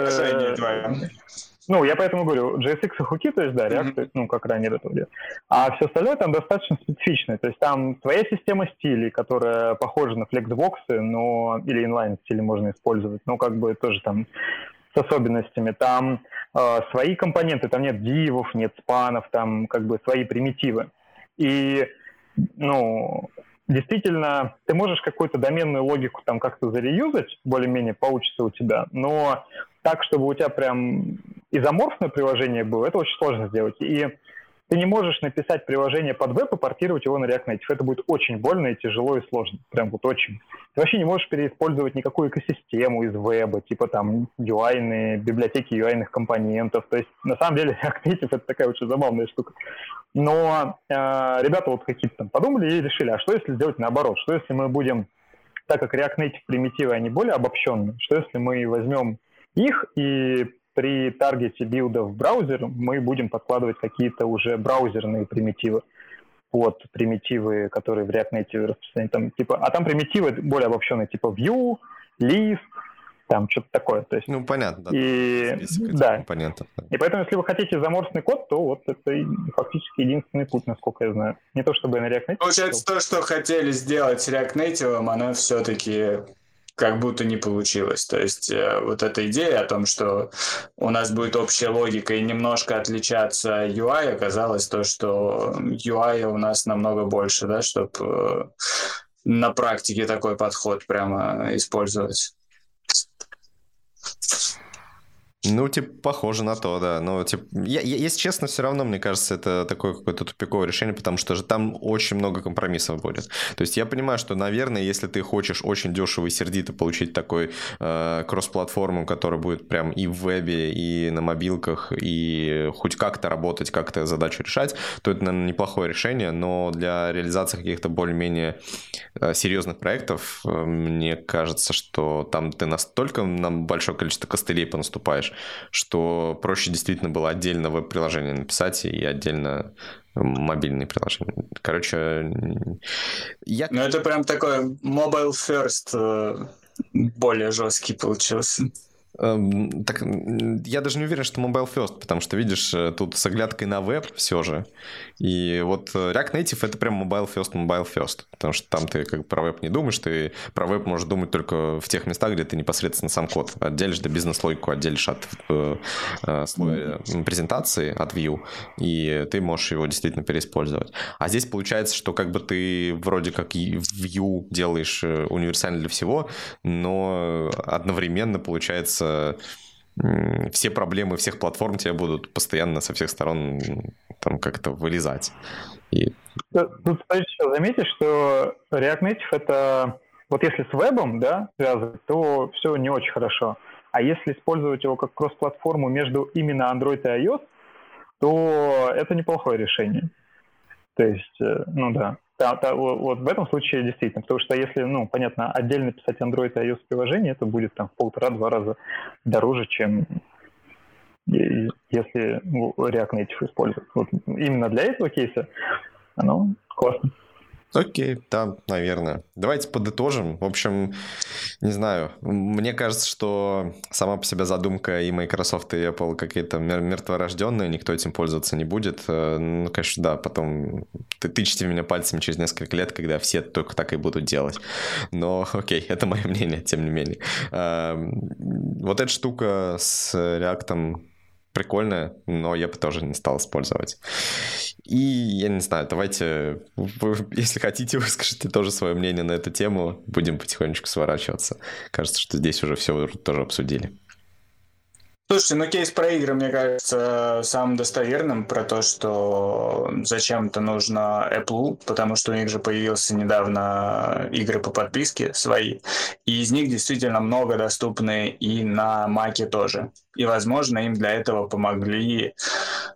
Speaker 4: Ну, я поэтому говорю, JSX и хуки, то есть, да, React, mm-hmm. ну, как ранее это делал. А все остальное там достаточно специфичное. То есть там своя система стилей, которая похожа на флексбоксы, но или инлайн стили можно использовать, но как бы тоже там с особенностями. Там э, свои компоненты, там нет дивов, нет спанов, там как бы свои примитивы. И, ну, действительно, ты можешь какую-то доменную логику там как-то зареюзать, более-менее получится у тебя, но так, чтобы у тебя прям изоморфное приложение было, это очень сложно сделать. И ты не можешь написать приложение под веб и портировать его на React Native. Это будет очень больно и тяжело и сложно. Прям вот очень. Ты вообще не можешь переиспользовать никакую экосистему из веба, типа там UI, библиотеки UI компонентов. То есть на самом деле [laughs] React Native это такая очень забавная штука. Но э, ребята вот какие-то там подумали и решили, а что если сделать наоборот? Что если мы будем, так как React Native примитивы, они более обобщенные, что если мы возьмем их и при таргете билда в браузер мы будем подкладывать какие-то уже браузерные примитивы под примитивы, которые в React Native распространены. Там, типа, а там примитивы более обобщенные, типа view, list, там что-то такое. То есть,
Speaker 1: ну, понятно, да.
Speaker 4: И, да. Компонентов, да. И поэтому, если вы хотите заморский код, то вот это фактически единственный путь, насколько я знаю. Не то, чтобы на React Native...
Speaker 2: Получается, то, что хотели сделать React Native, оно все-таки как будто не получилось. То есть э, вот эта идея о том, что у нас будет общая логика и немножко отличаться UI, оказалось то, что UI у нас намного больше, да, чтобы э, на практике такой подход прямо использовать.
Speaker 1: Ну, типа, похоже на то, да. Но, типа, я, я, если честно, все равно, мне кажется, это такое какое-то тупиковое решение, потому что же там очень много компромиссов будет. То есть я понимаю, что, наверное, если ты хочешь очень дешево и сердито получить такой э, кросс-платформу, которая будет прям и в вебе, и на мобилках, и хоть как-то работать, как-то задачу решать, то это, наверное, неплохое решение, но для реализации каких-то более-менее э, серьезных проектов, э, мне кажется, что там ты настолько на большое количество костылей понаступаешь, что проще действительно было отдельно веб-приложение написать и отдельно мобильные приложения. Короче,
Speaker 2: я... Ну, это прям такой mobile first э, более жесткий получился.
Speaker 1: Эм, так, я даже не уверен, что mobile first, потому что, видишь, э, тут с оглядкой на веб все же. И вот э, React Native это прям mobile first, mobile first, потому что там ты как про веб не думаешь, ты про веб можешь думать только в тех местах, где ты непосредственно сам код отделишь, да бизнес-логику отделишь от э, э, слоя презентации, от view, и ты можешь его действительно переиспользовать. А здесь получается, что как бы ты вроде как view делаешь универсально для всего, но одновременно получается все проблемы всех платформ тебе будут постоянно со всех сторон там как-то вылезать. И...
Speaker 4: Тут стоит еще заметить, что React Native это вот если с вебом, да, связывать, то все не очень хорошо. А если использовать его как кросс-платформу между именно Android и iOS, то это неплохое решение. То есть, э, ну да. Да, да, вот в этом случае действительно, потому что если, ну, понятно, отдельно писать Android и iOS приложение, это будет там в полтора-два раза дороже, чем если ну, React Native использовать. Вот именно для этого кейса оно классно.
Speaker 1: Окей, да, наверное. Давайте подытожим. В общем, не знаю, мне кажется, что сама по себе задумка и Microsoft, и Apple какие-то мертворожденные, никто этим пользоваться не будет. Э, ну, конечно, да, потом ты тычете меня пальцами через несколько лет, когда все только так и будут делать. Но окей, это мое мнение, тем не менее. Эм, вот эта штука с React прикольная, но я бы тоже не стал использовать. И я не знаю, давайте, вы, если хотите, [laughs] выскажите тоже свое мнение на эту тему. Будем потихонечку сворачиваться. Кажется, что здесь уже все тоже обсудили.
Speaker 2: Слушайте, ну кейс про игры, мне кажется, самым достоверным про то, что зачем-то нужно Apple, потому что у них же появился недавно игры по подписке свои, и из них действительно много доступны и на Маке тоже. И, возможно, им для этого помогли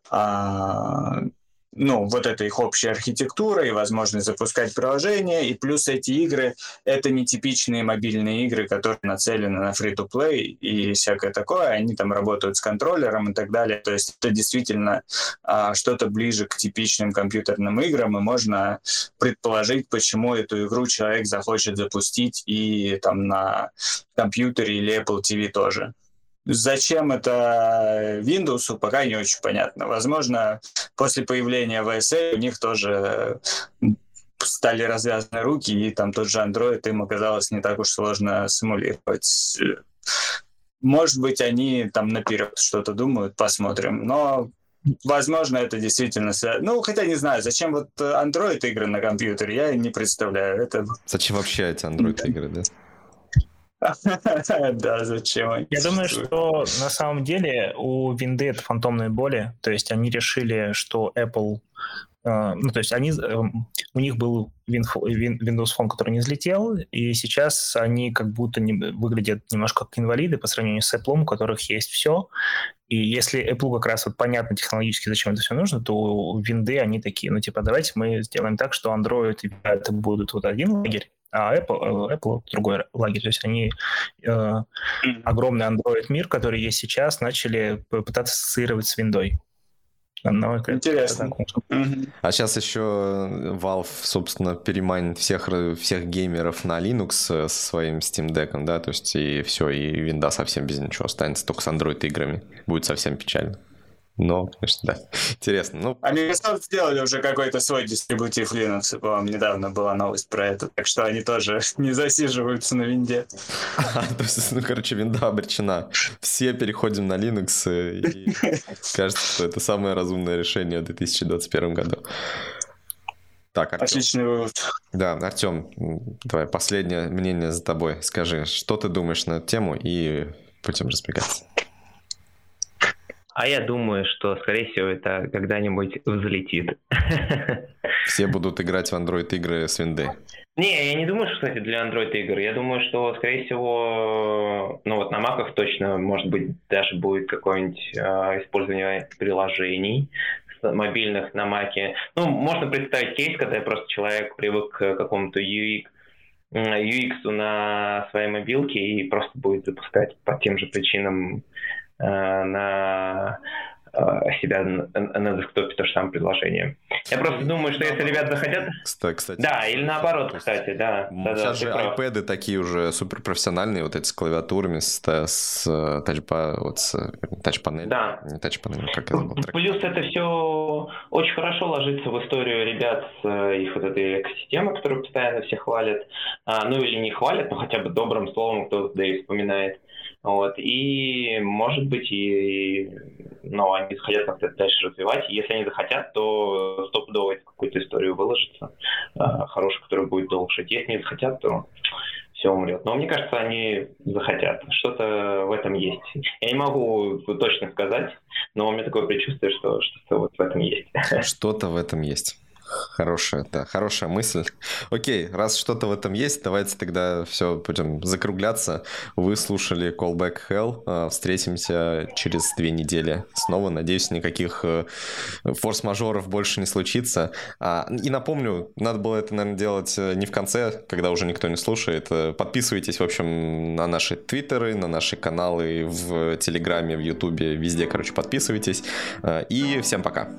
Speaker 2: а, ну, вот эта их общая архитектура и возможность запускать приложения, и плюс эти игры — это нетипичные мобильные игры, которые нацелены на free-to-play и всякое такое, они там работают с контроллером и так далее, то есть это действительно а, что-то ближе к типичным компьютерным играм, и можно предположить, почему эту игру человек захочет запустить и там на компьютере или Apple TV тоже. Зачем это Windows, пока не очень понятно. Возможно, после появления VSA у них тоже стали развязаны руки, и там тот же Android им оказалось не так уж сложно симулировать. Может быть, они там наперед что-то думают, посмотрим. Но Возможно, это действительно... Ну, хотя не знаю, зачем вот Android игры на компьютере, я не представляю. Это...
Speaker 1: Зачем вообще эти Android игры, да? [laughs]
Speaker 2: Да, зачем?
Speaker 5: Я думаю, что на самом деле у винды это фантомные боли. То есть они решили, что Apple Uh, ну, то есть они, uh, у них был Win, Windows Phone, который не взлетел, и сейчас они как будто не, выглядят немножко как инвалиды по сравнению с Apple, у которых есть все. И если Apple как раз вот понятно технологически, зачем это все нужно, то у винды они такие, ну, типа, давайте мы сделаем так, что Android и это будут вот один лагерь, а Apple, э, Apple другой лагерь. То есть они э, огромный Android мир, который есть сейчас, начали пытаться ассоциировать с Windows.
Speaker 2: Но Интересно.
Speaker 1: А сейчас еще Valve, собственно, переманит всех, всех геймеров на Linux э, со своим Steam Deck, да, то есть и все, и винда совсем без ничего останется, только с Android играми. Будет совсем печально. Но, конечно, да. Интересно. Ну...
Speaker 2: А Microsoft сделали уже какой-то свой дистрибутив Linux, по-моему, недавно была новость про это, так что они тоже [laughs] не засиживаются на винде. [laughs]
Speaker 1: То есть, ну, короче, винда обречена. Все переходим на Linux, э, и [laughs] кажется, что это самое разумное решение в 2021 году.
Speaker 2: Так, Артем. Отличный вывод.
Speaker 1: Да, Артем, давай последнее мнение за тобой. Скажи, что ты думаешь на эту тему, и будем разбегаться.
Speaker 3: А я думаю, что, скорее всего, это когда-нибудь взлетит. [laughs]
Speaker 1: Все будут играть в Android игры с винды.
Speaker 3: Не, я не думаю, что, кстати, для Android игр. Я думаю, что, скорее всего, ну вот на маках точно, может быть, даже будет какое-нибудь э, использование приложений мобильных на маке. Ну, можно представить кейс, когда просто человек привык к какому-то UX UX на своей мобилке и просто будет запускать по тем же причинам на Э, себя на десктопе то же самое предложение. Я просто думаю, что если ребята захотят...
Speaker 1: Кстати.
Speaker 3: Да, или наоборот, кстати, да.
Speaker 1: Сейчас же iPad такие уже суперпрофессиональные, вот эти с клавиатурами, с, с э, тачпа, вот с тачпанелью.
Speaker 3: Да.
Speaker 1: Не тачпанелью, как это было.
Speaker 3: Плюс это все очень хорошо ложится в историю ребят с э, их вот этой экосистемы, которую постоянно все хвалят. А, ну или не хвалят, но хотя бы добрым словом кто-то да и вспоминает. Вот. И, может быть, и, ну, они захотят как-то дальше развивать. И если они захотят, то стопудово какую-то историю выложится, э, хорошую, которая будет долго. Если не захотят, то все умрет. Но мне кажется, они захотят. Что-то в этом есть. Я не могу точно сказать, но у меня такое предчувствие, что что-то вот в этом есть.
Speaker 1: Что-то в этом есть. Хорошая, да, хорошая мысль. Окей, раз что-то в этом есть, давайте тогда все будем закругляться. Вы слушали Callback Hell. А, встретимся через две недели снова. Надеюсь, никаких э, форс-мажоров больше не случится. А, и напомню, надо было это, наверное, делать э, не в конце, когда уже никто не слушает. Э, подписывайтесь, в общем, на наши твиттеры, на наши каналы в Телеграме, в Ютубе, везде, короче, подписывайтесь. И всем пока.